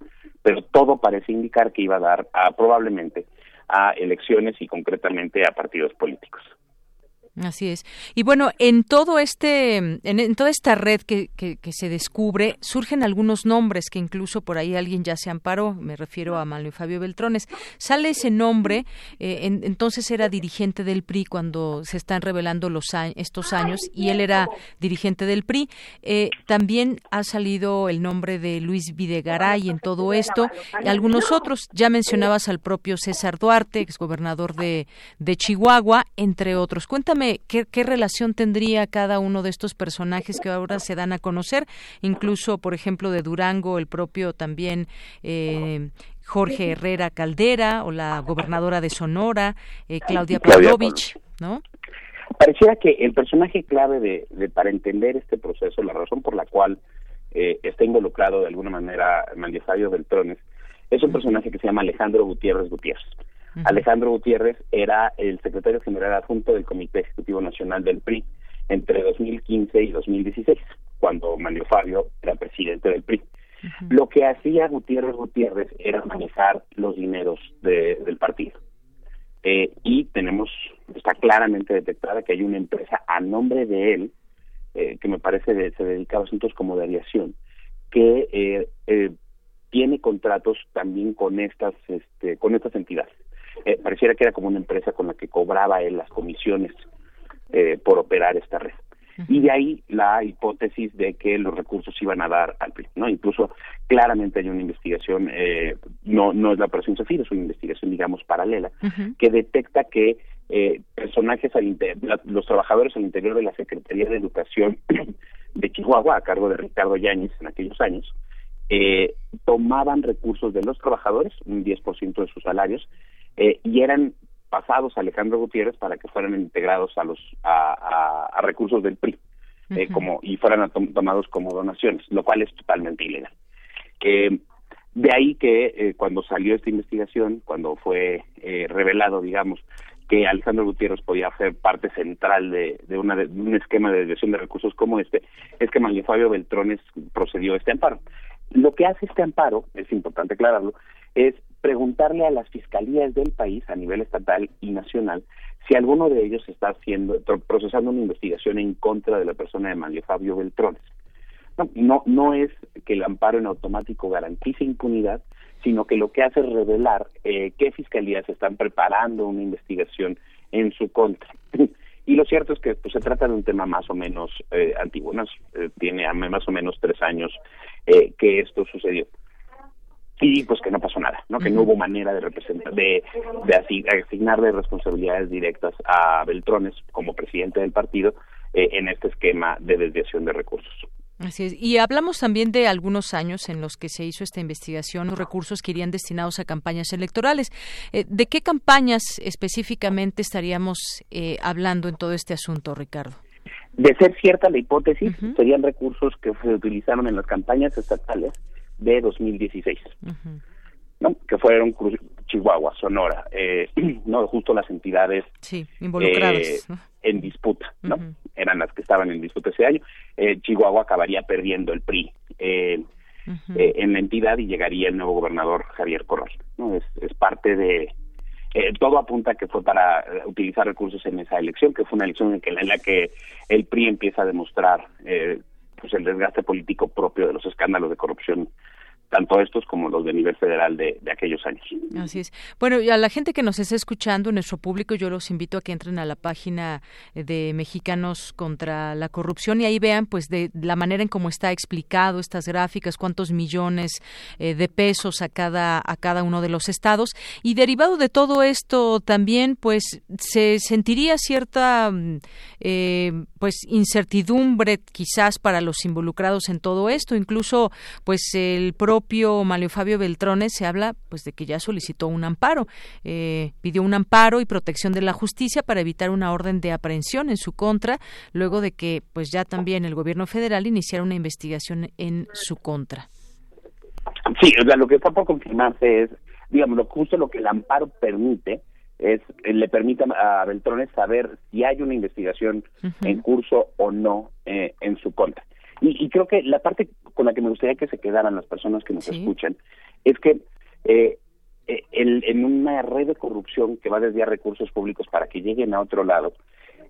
Pero todo parece indicar que iba a dar a, probablemente a elecciones y concretamente a partidos políticos. Así es. Y bueno, en todo este, en, toda esta red que, que, se descubre, surgen algunos nombres que incluso por ahí alguien ya se amparó. Me refiero a Manuel Fabio Beltrones. Sale ese nombre, eh, entonces era dirigente del PRI cuando se están revelando los estos años y él era dirigente del PRI. Eh, también ha salido el nombre de Luis Videgaray en todo esto y algunos otros. Ya mencionabas al propio César Duarte, exgobernador de, de Chihuahua, entre otros. Cuéntame qué, relación tendría cada uno de estos personajes que ahora se dan a conocer, incluso, por ejemplo, de Durango, el propio también eh, Jorge Herrera Caldera o la gobernadora de Sonora, eh, Claudia Pavlovich, ¿no? Pareciera que el personaje clave de, para entender este proceso, la razón por la cual eh, está involucrado de alguna manera Mandisario Beltrones, es un personaje que se llama Alejandro Gutiérrez Gutiérrez. Alejandro Gutiérrez era el secretario general adjunto del Comité Ejecutivo Nacional del PRI entre 2015 y 2016, cuando Manuel Fabio era presidente del PRI. Lo que hacía Gutiérrez Gutiérrez era manejar los dineros del partido. Eh, y tenemos, está claramente detectada que hay una empresa a nombre de él, eh, que me parece de, se dedicaba a asuntos como de aviación, que eh, tiene contratos también con estas, este, con estas entidades. Eh, pareciera que era como una empresa con la que cobraba él las comisiones eh, por operar esta red. Y de ahí la hipótesis de que los recursos iban a dar al PRI, ¿no? Incluso claramente hay una investigación, eh, no, no es la operación Zafir, es una investigación, digamos, paralela, que detecta que eh, personajes, al los trabajadores al interior de la Secretaría de Educación de Chihuahua, a cargo de Ricardo Yáñez en aquellos años, eh, tomaban recursos de los trabajadores, un 10% de sus salarios, eh, y eran pasados a Alejandro Gutiérrez para que fueran integrados a los a, recursos del PRI eh, como y fueran tomados como donaciones, lo cual es totalmente ilegal. Eh, de ahí que eh, cuando salió esta investigación, cuando fue revelado, digamos, que Alejandro Gutiérrez podía ser parte central de, de, una, de un esquema de desviación de recursos como este, es que Manuel Fabio Beltrones procedió a este amparo. Lo que hace este amparo, es importante aclararlo, es preguntarle a las fiscalías del país a nivel estatal y nacional si alguno de ellos está haciendo procesando una investigación en contra de la persona de Mario Fabio Beltrones. No, no, no es que el amparo en automático garantice impunidad, sino que lo que hace es revelar eh, qué fiscalías están preparando una investigación en su contra. y lo cierto es que pues, se trata de un tema más o menos eh, antiguo, ¿no? Eh, tiene más o menos tres años eh, que esto sucedió y pues que no pasó nada, ¿no? Que no hubo manera de representar, de, de asignarle responsabilidades directas a Beltrones como presidente del partido eh, en este esquema de desviación de recursos. Así es. Y hablamos también de algunos años en los que se hizo esta investigación, los recursos que irían destinados a campañas electorales. Eh, ¿De qué campañas específicamente estaríamos eh, hablando en todo este asunto, Ricardo? De ser cierta la hipótesis, serían recursos que se utilizaron en las campañas estatales de 2016, ¿no? que fueron Chihuahua, Sonora, eh, no justo las entidades sí, involucradas eh, en disputa, ¿no? Eran las que estaban en disputa ese año. Eh, Chihuahua acabaría perdiendo el PRI en la entidad y llegaría el nuevo gobernador Javier Corral, ¿no? Es, es parte de todo apunta a que fue para utilizar recursos en esa elección, que fue una elección en, que, en la que el PRI empieza a demostrar pues el desgaste político propio de los escándalos de corrupción tanto estos como los de nivel federal de, aquellos años. Así es. Bueno, y a la gente que nos esté escuchando, nuestro público, yo los invito a que entren a la página de Mexicanos contra la Corrupción y ahí vean, pues, de la manera en cómo está explicado estas gráficas, cuántos millones eh, de pesos a cada a cada uno de los estados y derivado de todo esto también, pues, se sentiría cierta, mm, eh, pues, incertidumbre quizás para los involucrados en todo esto, incluso, pues, el propio Mario Fabio Beltrones se habla pues de que ya solicitó un amparo, eh, pidió un amparo y protección de la justicia para evitar una orden de aprehensión en su contra, luego de que pues ya también el gobierno federal iniciara una investigación en su contra. Sí, o sea, lo que está por confirmarse es, digamos, justo lo que el amparo permite es le permite a Beltrones saber si hay una investigación en curso o no eh, en su contra. Y, creo que la parte con la que me gustaría que se quedaran las personas que nos escuchan es que eh, eh, en una red de corrupción que va a desviar recursos públicos para que lleguen a otro lado,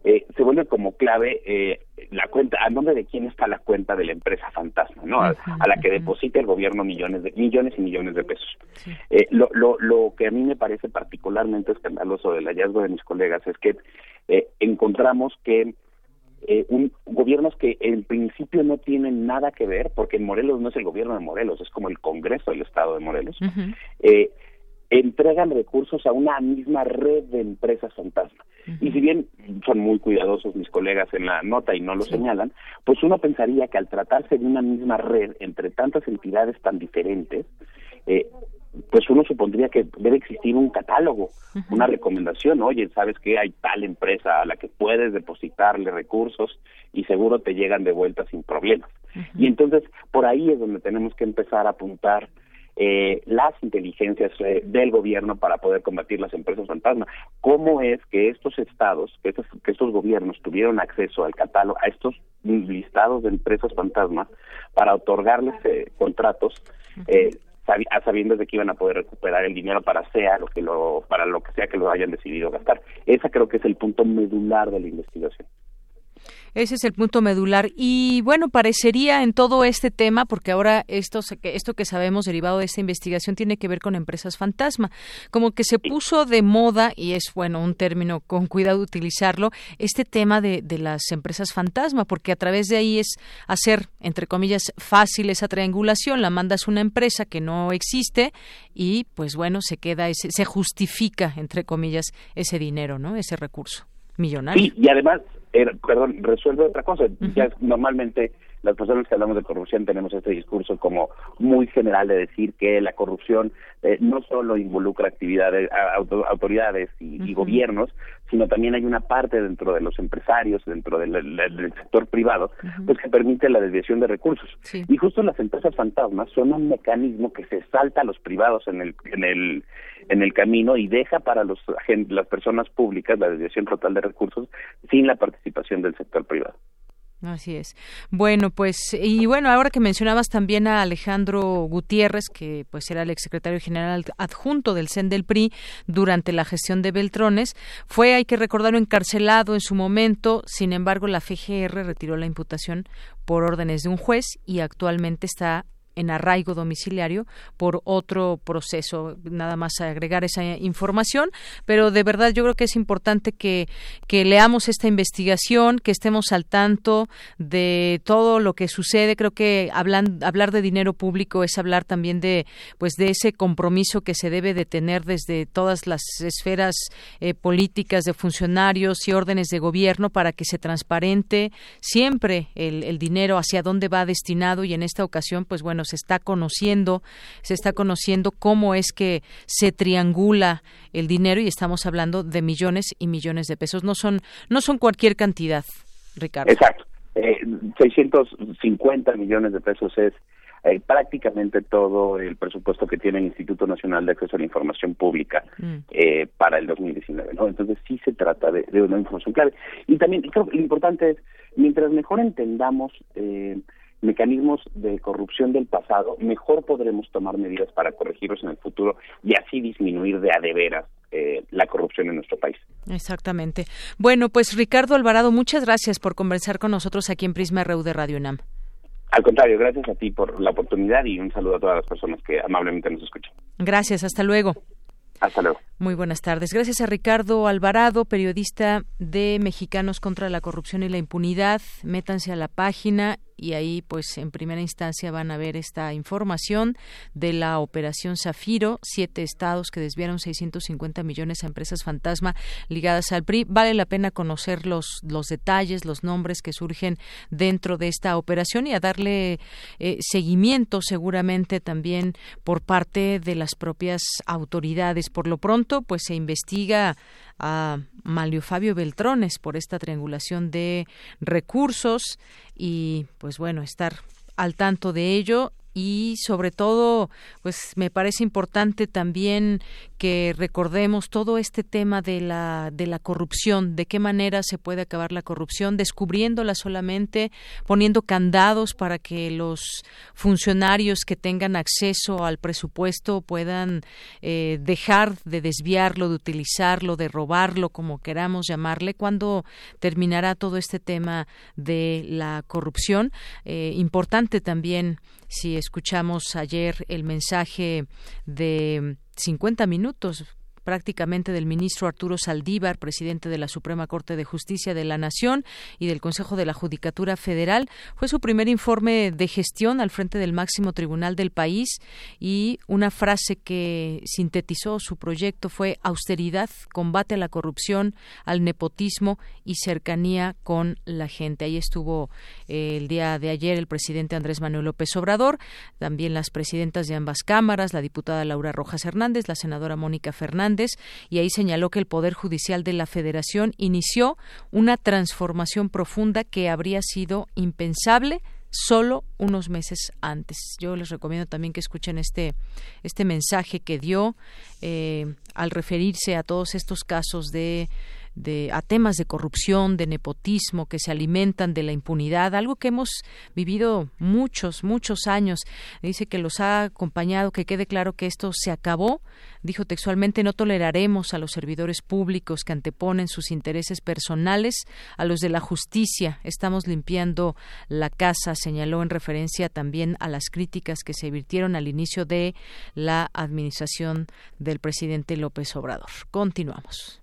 eh, se vuelve como clave eh, la cuenta, a nombre de quién está la cuenta de la empresa fantasma, ¿no? A, la que deposita el gobierno millones de millones y millones de pesos. Eh, lo, lo, lo que a mí me parece particularmente escandaloso del hallazgo de mis colegas es que eh, encontramos que eh, un, gobiernos que en principio no tienen nada que ver, porque en Morelos no es el gobierno de Morelos, es como el Congreso del Estado de Morelos, eh, entregan recursos a una misma red de empresas fantasma. Y si bien son muy cuidadosos mis colegas en la nota y no lo señalan, pues uno pensaría que al tratarse de una misma red entre tantas entidades tan diferentes, eh, pues uno supondría que debe existir un catálogo, una recomendación, oye, sabes que hay tal empresa a la que puedes depositarle recursos y seguro te llegan de vuelta sin problemas. Y entonces por ahí es donde tenemos que empezar a apuntar eh, las inteligencias eh, del gobierno para poder combatir las empresas fantasma. ¿Cómo es que estos estados, que estos, que estos gobiernos tuvieron acceso al catálogo, a estos listados de empresas fantasma para otorgarles eh, contratos? Eh, a sabiendas de que iban a poder recuperar el dinero para sea lo que lo para lo que sea que lo hayan decidido gastar. Esa creo que es el punto medular de la investigación. Ese es el punto medular. Y bueno, parecería en todo este tema, porque ahora esto, esto que sabemos derivado de esta investigación tiene que ver con empresas fantasma, como que se puso de moda, y es bueno un término con cuidado utilizarlo, este tema de, de las empresas fantasma, porque a través de ahí es hacer, entre comillas, fácil esa triangulación, la mandas una empresa que no existe y pues bueno, se queda, ese, se justifica, entre comillas, ese dinero, ¿no? Ese recurso millonario. y además perdón, resuelve otra cosa. Ya normalmente las personas que hablamos de corrupción tenemos este discurso como muy general de decir que la corrupción eh, no solo involucra actividades, autoridades y, gobiernos, sino también hay una parte dentro de los empresarios, dentro del, sector privado, pues que permite la desviación de recursos. Y justo las empresas fantasmas son un mecanismo que se salta a los privados en el, en el, en el camino y deja para los, las personas públicas la desviación total de recursos sin la participación del sector privado. Así es. Bueno, pues, y bueno, ahora que mencionabas también a Alejandro Gutiérrez, que pues era el exsecretario general adjunto del CEN del PRI durante la gestión de Beltrones, fue, hay que recordarlo, encarcelado en su momento, sin embargo, la FGR retiró la imputación por órdenes de un juez y actualmente está en arraigo domiciliario por otro proceso. Nada más agregar esa información, pero de verdad yo creo que es importante que, que leamos esta investigación, que estemos al tanto de todo lo que sucede. Creo que hablan, hablar de dinero público es hablar también de, pues, de ese compromiso que se debe de tener desde todas las esferas eh, políticas de funcionarios y órdenes de gobierno para que se transparente siempre el, el dinero hacia dónde va destinado y en esta ocasión, pues bueno, se está conociendo, se está conociendo cómo es que se triangula el dinero y estamos hablando de millones y millones de pesos. No son, no son cualquier cantidad, Ricardo. Exacto. Eh, 650 millones de pesos es eh, prácticamente todo el presupuesto que tiene el Instituto Nacional de Acceso a la Información Pública mm. eh, para el 2019. ¿no? Entonces sí se trata de, de, una información clave. Y también creo que lo importante es, mientras mejor entendamos eh, mecanismos de corrupción del pasado, mejor podremos tomar medidas para corregirlos en el futuro y así disminuir de a de veras eh, la corrupción en nuestro país. Exactamente. Bueno, pues Ricardo Alvarado, muchas gracias por conversar con nosotros aquí en Prisma RU de Radio UNAM. Al contrario, gracias a ti por la oportunidad y un saludo a todas las personas que amablemente nos escuchan. Gracias, hasta luego. Hasta luego. Muy buenas tardes. Gracias a Ricardo Alvarado, periodista de Mexicanos contra la Corrupción y la Impunidad. Métanse a la página y ahí pues en primera instancia van a ver esta información de la operación Zafiro, siete estados que desviaron 650 millones a empresas fantasma ligadas al PRI. Vale la pena conocer los, los detalles, los nombres que surgen dentro de esta operación y a darle eh, seguimiento seguramente también por parte de las propias autoridades. Por lo pronto pues se investiga a Malio Fabio Beltrones por esta triangulación de recursos y pues bueno, estar al tanto de ello y sobre todo, pues me parece importante también que recordemos todo este tema de la de la corrupción, de qué manera se puede acabar la corrupción, descubriéndola solamente, poniendo candados para que los funcionarios que tengan acceso al presupuesto puedan eh, dejar de desviarlo, de utilizarlo, de robarlo, como queramos llamarle, cuando terminará todo este tema de la corrupción. Eh, importante también si escuchamos ayer el mensaje de 50 minutos prácticamente del ministro Arturo Saldívar, presidente de la Suprema Corte de Justicia de la Nación y del Consejo de la Judicatura Federal. Fue su primer informe de gestión al frente del máximo tribunal del país y una frase que sintetizó su proyecto fue austeridad, combate a la corrupción, al nepotismo y cercanía con la gente. Ahí estuvo eh, el día de ayer el presidente Andrés Manuel López Obrador, también las presidentas de ambas cámaras, la diputada Laura Rojas Hernández, la senadora Mónica Fernández, y ahí señaló que el Poder Judicial de la Federación inició una transformación profunda que habría sido impensable solo unos meses antes. Yo les recomiendo también que escuchen este, este mensaje que dio eh, al referirse a todos estos casos de de, a temas de corrupción, de nepotismo, que se alimentan de la impunidad, algo que hemos vivido muchos, muchos años. Dice que los ha acompañado, que quede claro que esto se acabó. Dijo textualmente, no toleraremos a los servidores públicos que anteponen sus intereses personales a los de la justicia. Estamos limpiando la casa, señaló en referencia también a las críticas que se virtieron al inicio de la administración del presidente López Obrador. Continuamos.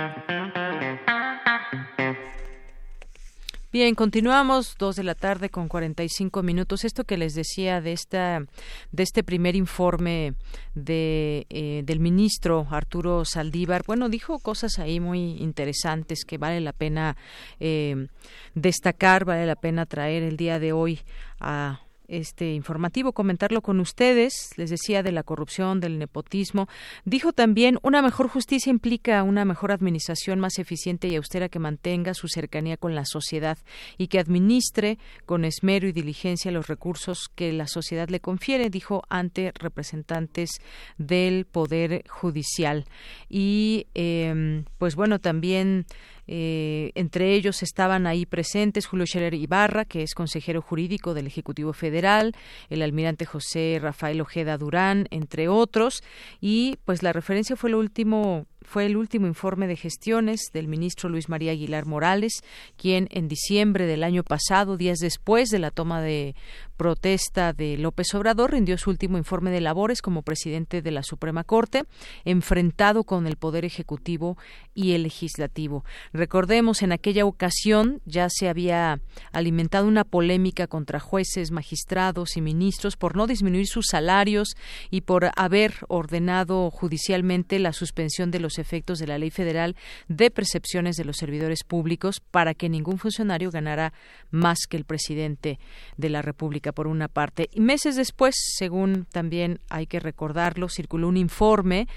Bien, continuamos dos de la tarde con 45 minutos. Esto que les decía de esta de este primer informe de eh, del ministro Arturo Saldívar, bueno, dijo cosas ahí muy interesantes que vale la pena eh, destacar, vale la pena traer el día de hoy a este informativo, comentarlo con ustedes. Les decía de la corrupción, del nepotismo. Dijo también, una mejor justicia implica una mejor administración más eficiente y austera que mantenga su cercanía con la sociedad y que administre con esmero y diligencia los recursos que la sociedad le confiere, dijo ante representantes del Poder Judicial. Y, eh, pues bueno, también eh, entre ellos estaban ahí presentes Julio Scherer Ibarra, que es consejero jurídico del Ejecutivo Federal, el almirante José Rafael Ojeda Durán, entre otros, y pues la referencia fue lo último fue el último informe de gestiones del ministro Luis María Aguilar Morales, quien en diciembre del año pasado, días después de la toma de protesta de López Obrador, rindió su último informe de labores como presidente de la Suprema Corte, enfrentado con el Poder Ejecutivo y el Legislativo. Recordemos, en aquella ocasión ya se había alimentado una polémica contra jueces, magistrados y ministros por no disminuir sus salarios y por haber ordenado judicialmente la suspensión de los efectos de la Ley Federal de Percepciones de los Servidores Públicos para que ningún funcionario ganara más que el presidente de la República, por una parte. Y meses después, según también hay que recordarlo, circuló un informe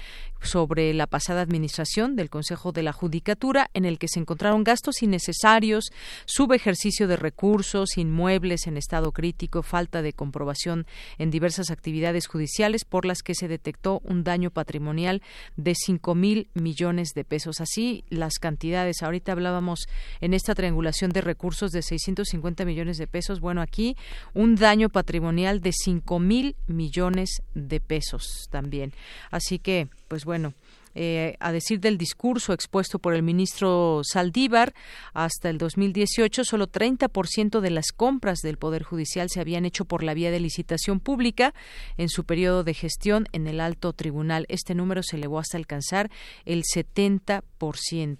sobre la pasada administración del Consejo de la Judicatura, en el que se encontraron gastos innecesarios, subejercicio de recursos, inmuebles en estado crítico, falta de comprobación en diversas actividades judiciales por las que se detectó un daño patrimonial de cinco mil millones de pesos. Así las cantidades. Ahorita hablábamos en esta triangulación de recursos de 650 millones de pesos. Bueno, aquí un daño patrimonial de cinco mil millones de pesos también. Así que, pues bueno, eh, a decir del discurso expuesto por el ministro Saldívar, hasta el 2018 solo 30% de las compras del Poder Judicial se habían hecho por la vía de licitación pública en su periodo de gestión en el alto tribunal. Este número se elevó hasta alcanzar el 70%.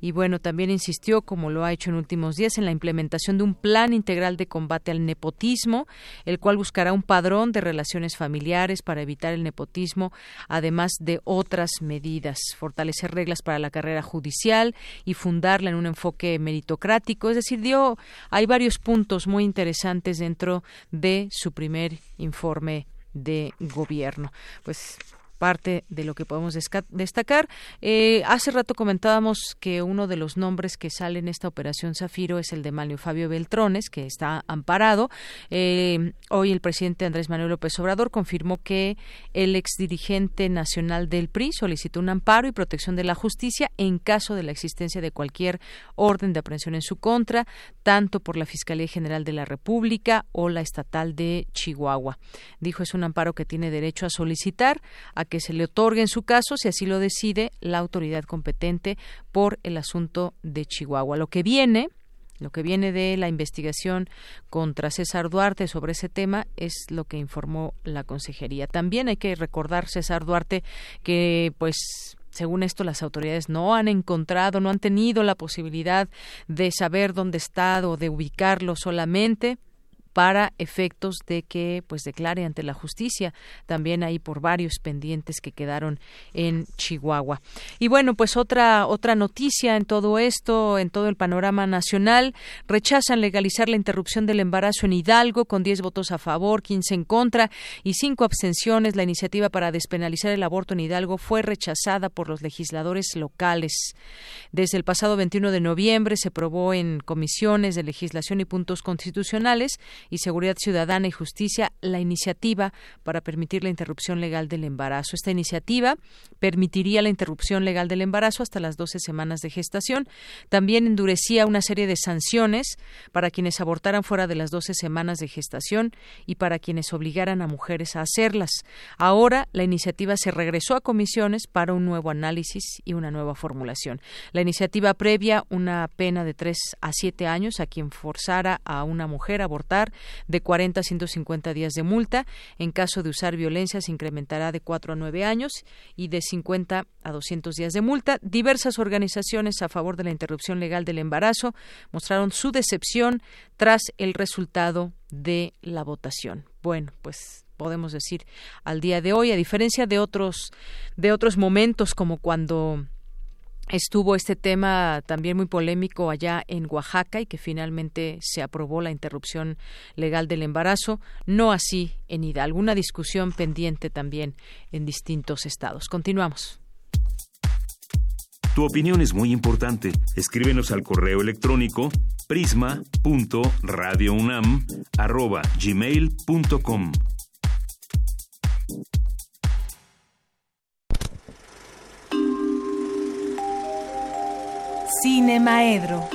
Y bueno, también insistió, como lo ha hecho en últimos días, en la implementación de un plan integral de combate al nepotismo, el cual buscará un padrón de relaciones familiares para evitar el nepotismo, además de otras medidas, fortalecer reglas para la carrera judicial y fundarla en un enfoque meritocrático, es decir, dio hay varios puntos muy interesantes dentro de su primer informe de gobierno. Pues parte de lo que podemos destacar. Eh, hace rato comentábamos que uno de los nombres que sale en esta operación Zafiro es el de Manlio Fabio Beltrones, que está amparado. Eh, hoy el presidente Andrés Manuel López Obrador confirmó que el exdirigente nacional del PRI solicitó un amparo y protección de la justicia en caso de la existencia de cualquier orden de aprehensión en su contra, tanto por la Fiscalía General de la República o la estatal de Chihuahua. Dijo es un amparo que tiene derecho a solicitar a que se le otorgue en su caso, si así lo decide la autoridad competente por el asunto de Chihuahua. Lo que viene lo que viene de la investigación contra César Duarte sobre ese tema es lo que informó la consejería. También hay que recordar, César Duarte, que pues según esto, las autoridades no han encontrado, no han tenido la posibilidad de saber dónde está o de ubicarlo solamente para efectos de que pues declare ante la justicia también ahí por varios pendientes que quedaron en Chihuahua. Y bueno, pues otra otra noticia en todo esto, en todo el panorama nacional, rechazan legalizar la interrupción del embarazo en Hidalgo con 10 votos a favor, 15 en contra y 5 abstenciones. La iniciativa para despenalizar el aborto en Hidalgo fue rechazada por los legisladores locales. Desde el pasado 21 de noviembre se aprobó en comisiones de legislación y puntos constitucionales y Seguridad Ciudadana y Justicia la iniciativa para permitir la interrupción legal del embarazo. Esta iniciativa permitiría la interrupción legal del embarazo hasta las 12 semanas de gestación. También endurecía una serie de sanciones para quienes abortaran fuera de las 12 semanas de gestación y para quienes obligaran a mujeres a hacerlas. Ahora la iniciativa se regresó a comisiones para un nuevo análisis y una nueva formulación. La iniciativa previa una pena de 3 a 7 años a quien forzara a una mujer a abortar de 40 a 150 días de multa. En caso de usar violencia se incrementará de 4 a 9 años y de 50 a 200 días de multa. Diversas organizaciones a favor de la interrupción legal del embarazo mostraron su decepción tras el resultado de la votación. Bueno, pues podemos decir al día de hoy, a diferencia de otros de otros momentos como cuando estuvo este tema también muy polémico allá en Oaxaca y que finalmente se aprobó la interrupción legal del embarazo, no así en Hidalgo, una discusión pendiente también en distintos estados. Continuamos. Tu opinión es muy importante. Escríbenos al correo electrónico prisma.radiounam@gmail.com. Cine Maedro.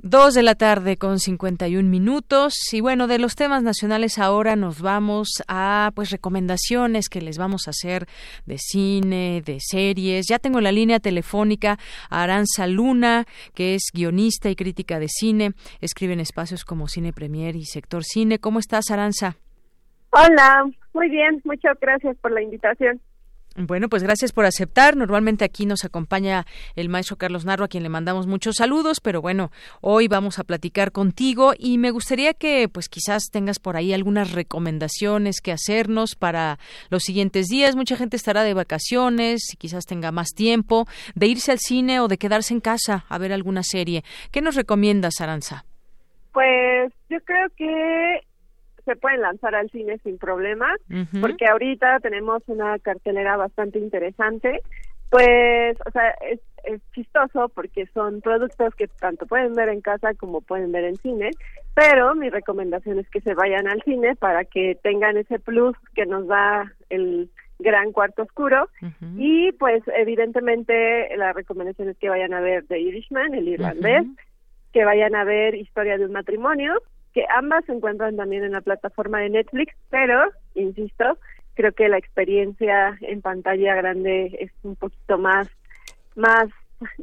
Dos de la tarde con 51 minutos y bueno de los temas nacionales ahora nos vamos a pues recomendaciones que les vamos a hacer de cine, de series. Ya tengo la línea telefónica a Aranza Luna que es guionista y crítica de cine, escribe en espacios como Cine Premier y Sector Cine. ¿Cómo estás Aranza? Hola, muy bien, muchas gracias por la invitación. Bueno, pues gracias por aceptar. Normalmente aquí nos acompaña el maestro Carlos Narro, a quien le mandamos muchos saludos, pero bueno, hoy vamos a platicar contigo y me gustaría que pues quizás tengas por ahí algunas recomendaciones que hacernos para los siguientes días. Mucha gente estará de vacaciones, quizás tenga más tiempo de irse al cine o de quedarse en casa a ver alguna serie. ¿Qué nos recomiendas, Aranza? Pues yo creo que se pueden lanzar al cine sin problema, porque ahorita tenemos una cartelera bastante interesante. Pues, o sea, es, es chistoso porque son productos que tanto pueden ver en casa como pueden ver en cine, pero mi recomendación es que se vayan al cine para que tengan ese plus que nos da el gran cuarto oscuro. Y pues evidentemente la recomendación es que vayan a ver The Irishman, el irlandés, que vayan a ver Historia de un matrimonio que ambas se encuentran también en la plataforma de Netflix, pero, insisto, creo que la experiencia en pantalla grande es un poquito más, más,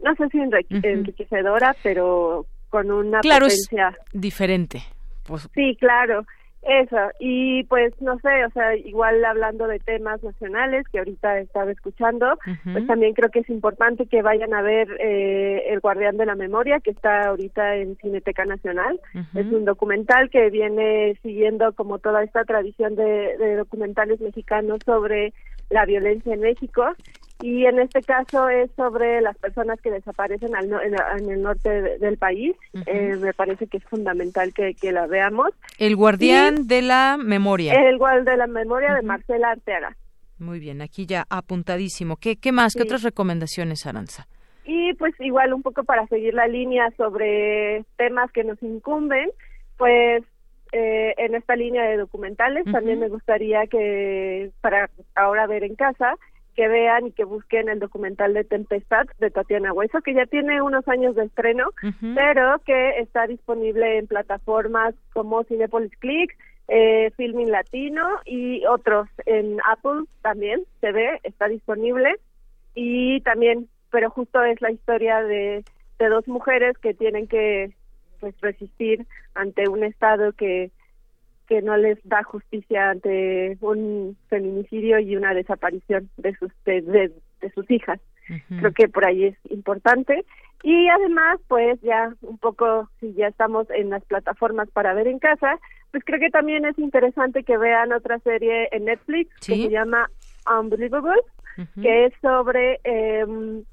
no sé si enriquecedora, pero con una claro, potencia diferente. Pues... Sí, claro. Eso, y pues no sé, o sea, igual hablando de temas nacionales que ahorita estaba escuchando, pues también creo que es importante que vayan a ver eh, El Guardián de la Memoria, que está ahorita en Cineteca Nacional. Es un documental que viene siguiendo como toda esta tradición de, de documentales mexicanos sobre la violencia en México y en este caso es sobre las personas que desaparecen al en, el norte del país. Eh, me parece que es fundamental que, la veamos. El guardián de la memoria. El guardián de la memoria de Marcela Arteaga. Muy bien, aquí ya apuntadísimo. ¿Qué, qué más? ¿Qué otras recomendaciones, Aranza? Y pues igual un poco para seguir la línea sobre temas que nos incumben, pues eh, en esta línea de documentales también me gustaría que para ahora ver en casa que vean y que busquen el documental de Tempestad de Tatiana Hueso, que ya tiene unos años de estreno, pero que está disponible en plataformas como Cinepolis Click, eh, Filming Latino y otros. En Apple también se ve, está disponible. Y también, pero justo es la historia de, de dos mujeres que tienen que pues resistir ante un Estado que que no les da justicia ante un feminicidio y una desaparición de sus de, sus hijas. Creo que por ahí es importante. Y además pues ya un poco si ya estamos en las plataformas para ver en casa, pues creo que también es interesante que vean otra serie en Netflix que se llama Unbelievable, que es sobre em,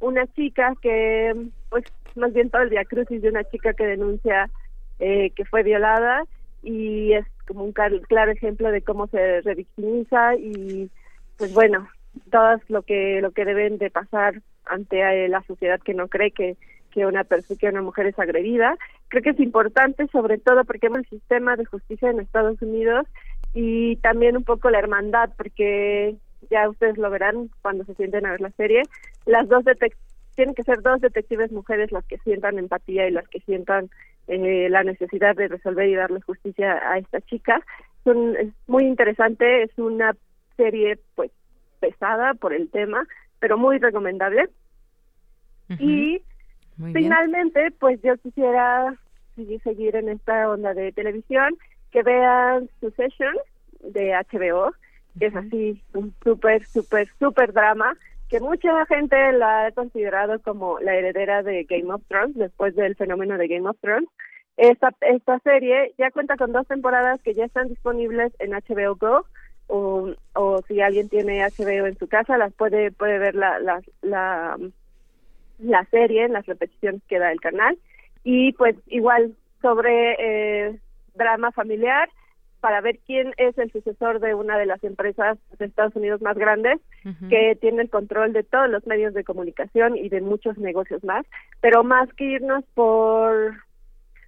una chica que pues más bien todo el día crucis de una chica que denuncia eh, que fue violada y es como un claro ejemplo de cómo se revictimiza y pues bueno todo lo que lo que deben de pasar ante la sociedad que no cree que que una persona una mujer es agredida. Creo que es importante sobre todo porque el sistema de justicia en Estados Unidos y también un poco la hermandad porque ya ustedes lo verán cuando se sienten a ver la serie. Las dos tienen que ser dos detectives mujeres las que sientan empatía y las que sientan eh, la necesidad de resolver y darle justicia a esta chica. es muy interesante, es una serie pues pesada por el tema, pero muy recomendable. Y finalmente, pues yo quisiera seguir en esta onda de televisión, que vean Succession de HBO, que es así un súper, súper, súper drama que mucha gente la ha considerado como la heredera de Game of Thrones después del fenómeno de Game of Thrones. Esta, esta serie ya cuenta con dos temporadas que ya están disponibles en HBO Go o, o si alguien tiene HBO en su casa las puede puede ver la la, la, la serie las repeticiones que da el canal y pues igual sobre eh, drama familiar para ver quién es el sucesor de una de las empresas de Estados Unidos más grandes que tiene el control de todos los medios de comunicación y de muchos negocios más, pero más que irnos por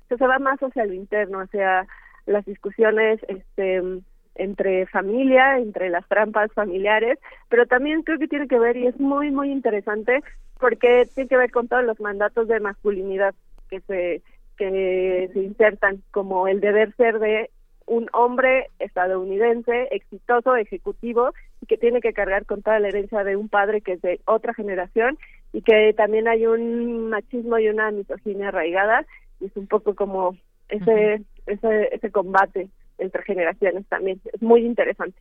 se va más hacia lo interno, hacia las discusiones este entre familia, entre las trampas familiares, pero también creo que tiene que ver y es muy muy interesante porque tiene que ver con todos los mandatos de masculinidad que se que se insertan como el deber ser de un hombre estadounidense exitoso, ejecutivo, y que tiene que cargar con toda la herencia de un padre que es de otra generación y que también hay un machismo y una misoginia arraigada y es un poco como ese, ese, ese combate entre generaciones también. Es muy interesante.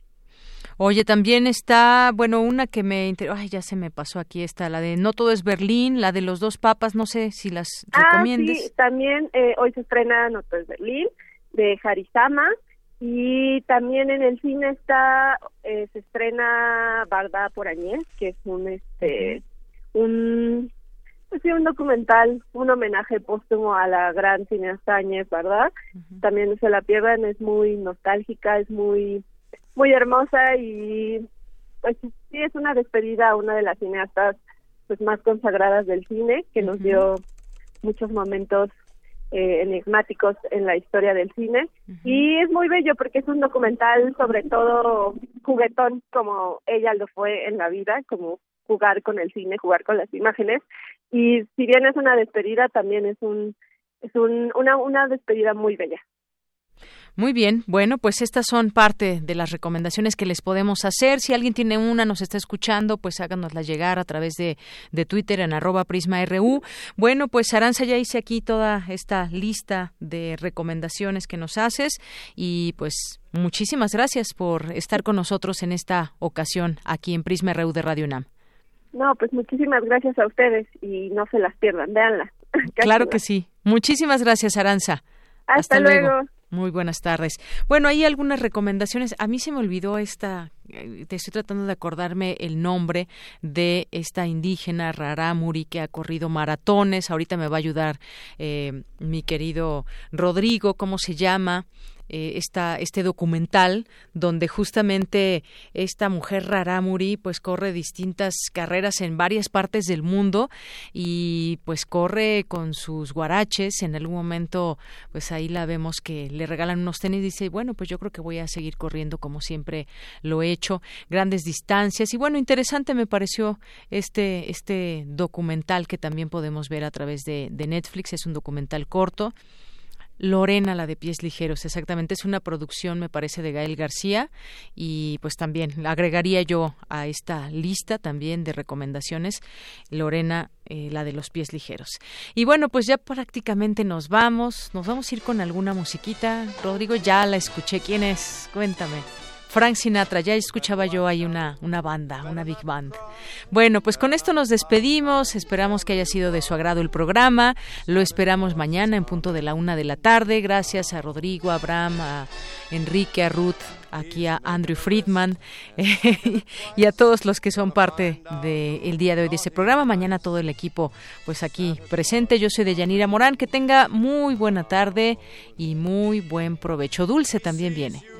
Oye, también está, bueno, una que me ay, ya se me pasó aquí está la de No todo es Berlín, la de los dos papas, no sé si las ah, recomiendes. Sí, también eh, hoy se estrena No todo es Berlín de Harisama y también en el cine está eh, se estrena Barda por Añez, que es un este un pues un documental, un homenaje póstumo a la gran cineasta Añez, ¿verdad? También se la pierdan, es muy nostálgica, es muy muy hermosa y pues sí es una despedida a una de las cineastas pues más consagradas del cine que nos dio muchos momentos eh, enigmáticos en la historia del cine. Y es muy bello porque es un documental sobre todo juguetón como ella lo fue en la vida, como jugar con el cine, jugar con las imágenes. Y si bien es una despedida también es un es un, una una despedida muy bella. Muy bien, bueno, pues estas son parte de las recomendaciones que les podemos hacer. Si alguien tiene una, nos está escuchando, pues háganosla llegar a través de, de Twitter en arroba prisma.ru. Bueno, pues Aranza, ya hice aquí toda esta lista de recomendaciones que nos haces y pues muchísimas gracias por estar con nosotros en esta ocasión aquí en Prisma RU de Radio UNAM. No, pues muchísimas gracias a ustedes y no se las pierdan, véanla. claro que sí. Muchísimas gracias, Aranza. Hasta, luego. Muy buenas tardes. Bueno, hay algunas recomendaciones. A mí se me olvidó esta, eh, te estoy tratando de acordarme el nombre de esta indígena Rarámuri que ha corrido maratones. Ahorita me va a ayudar eh, mi querido Rodrigo, ¿cómo se llama? Eh, esta, este documental donde justamente esta mujer Raramuri pues corre distintas carreras en varias partes del mundo y pues corre con sus guaraches. En algún momento pues ahí la vemos que le regalan unos tenis y dice bueno pues yo creo que voy a seguir corriendo como siempre lo he hecho grandes distancias y bueno interesante me pareció este este documental que también podemos ver a través de, de Netflix. Es un documental corto Lorena, la de pies ligeros, exactamente. Es una producción, me parece, de Gael García y pues también agregaría yo a esta lista también de recomendaciones Lorena, eh, la de los pies ligeros. Y bueno, pues ya prácticamente nos vamos. Nos vamos a ir con alguna musiquita. Rodrigo, ya la escuché. ¿Quién es? Cuéntame. Frank Sinatra, ya escuchaba yo ahí una, una banda, una big band. Bueno, pues con esto nos despedimos, esperamos que haya sido de su agrado el programa, lo esperamos mañana en punto de la una de la tarde, gracias a Rodrigo, a Abraham, a Enrique, a Ruth, aquí a Andrew Friedman y a todos los que son parte del día de hoy de este programa. Mañana todo el equipo pues aquí presente. Yo soy de Yanira Morán. Que tenga muy buena tarde y muy buen provecho. Dulce también viene.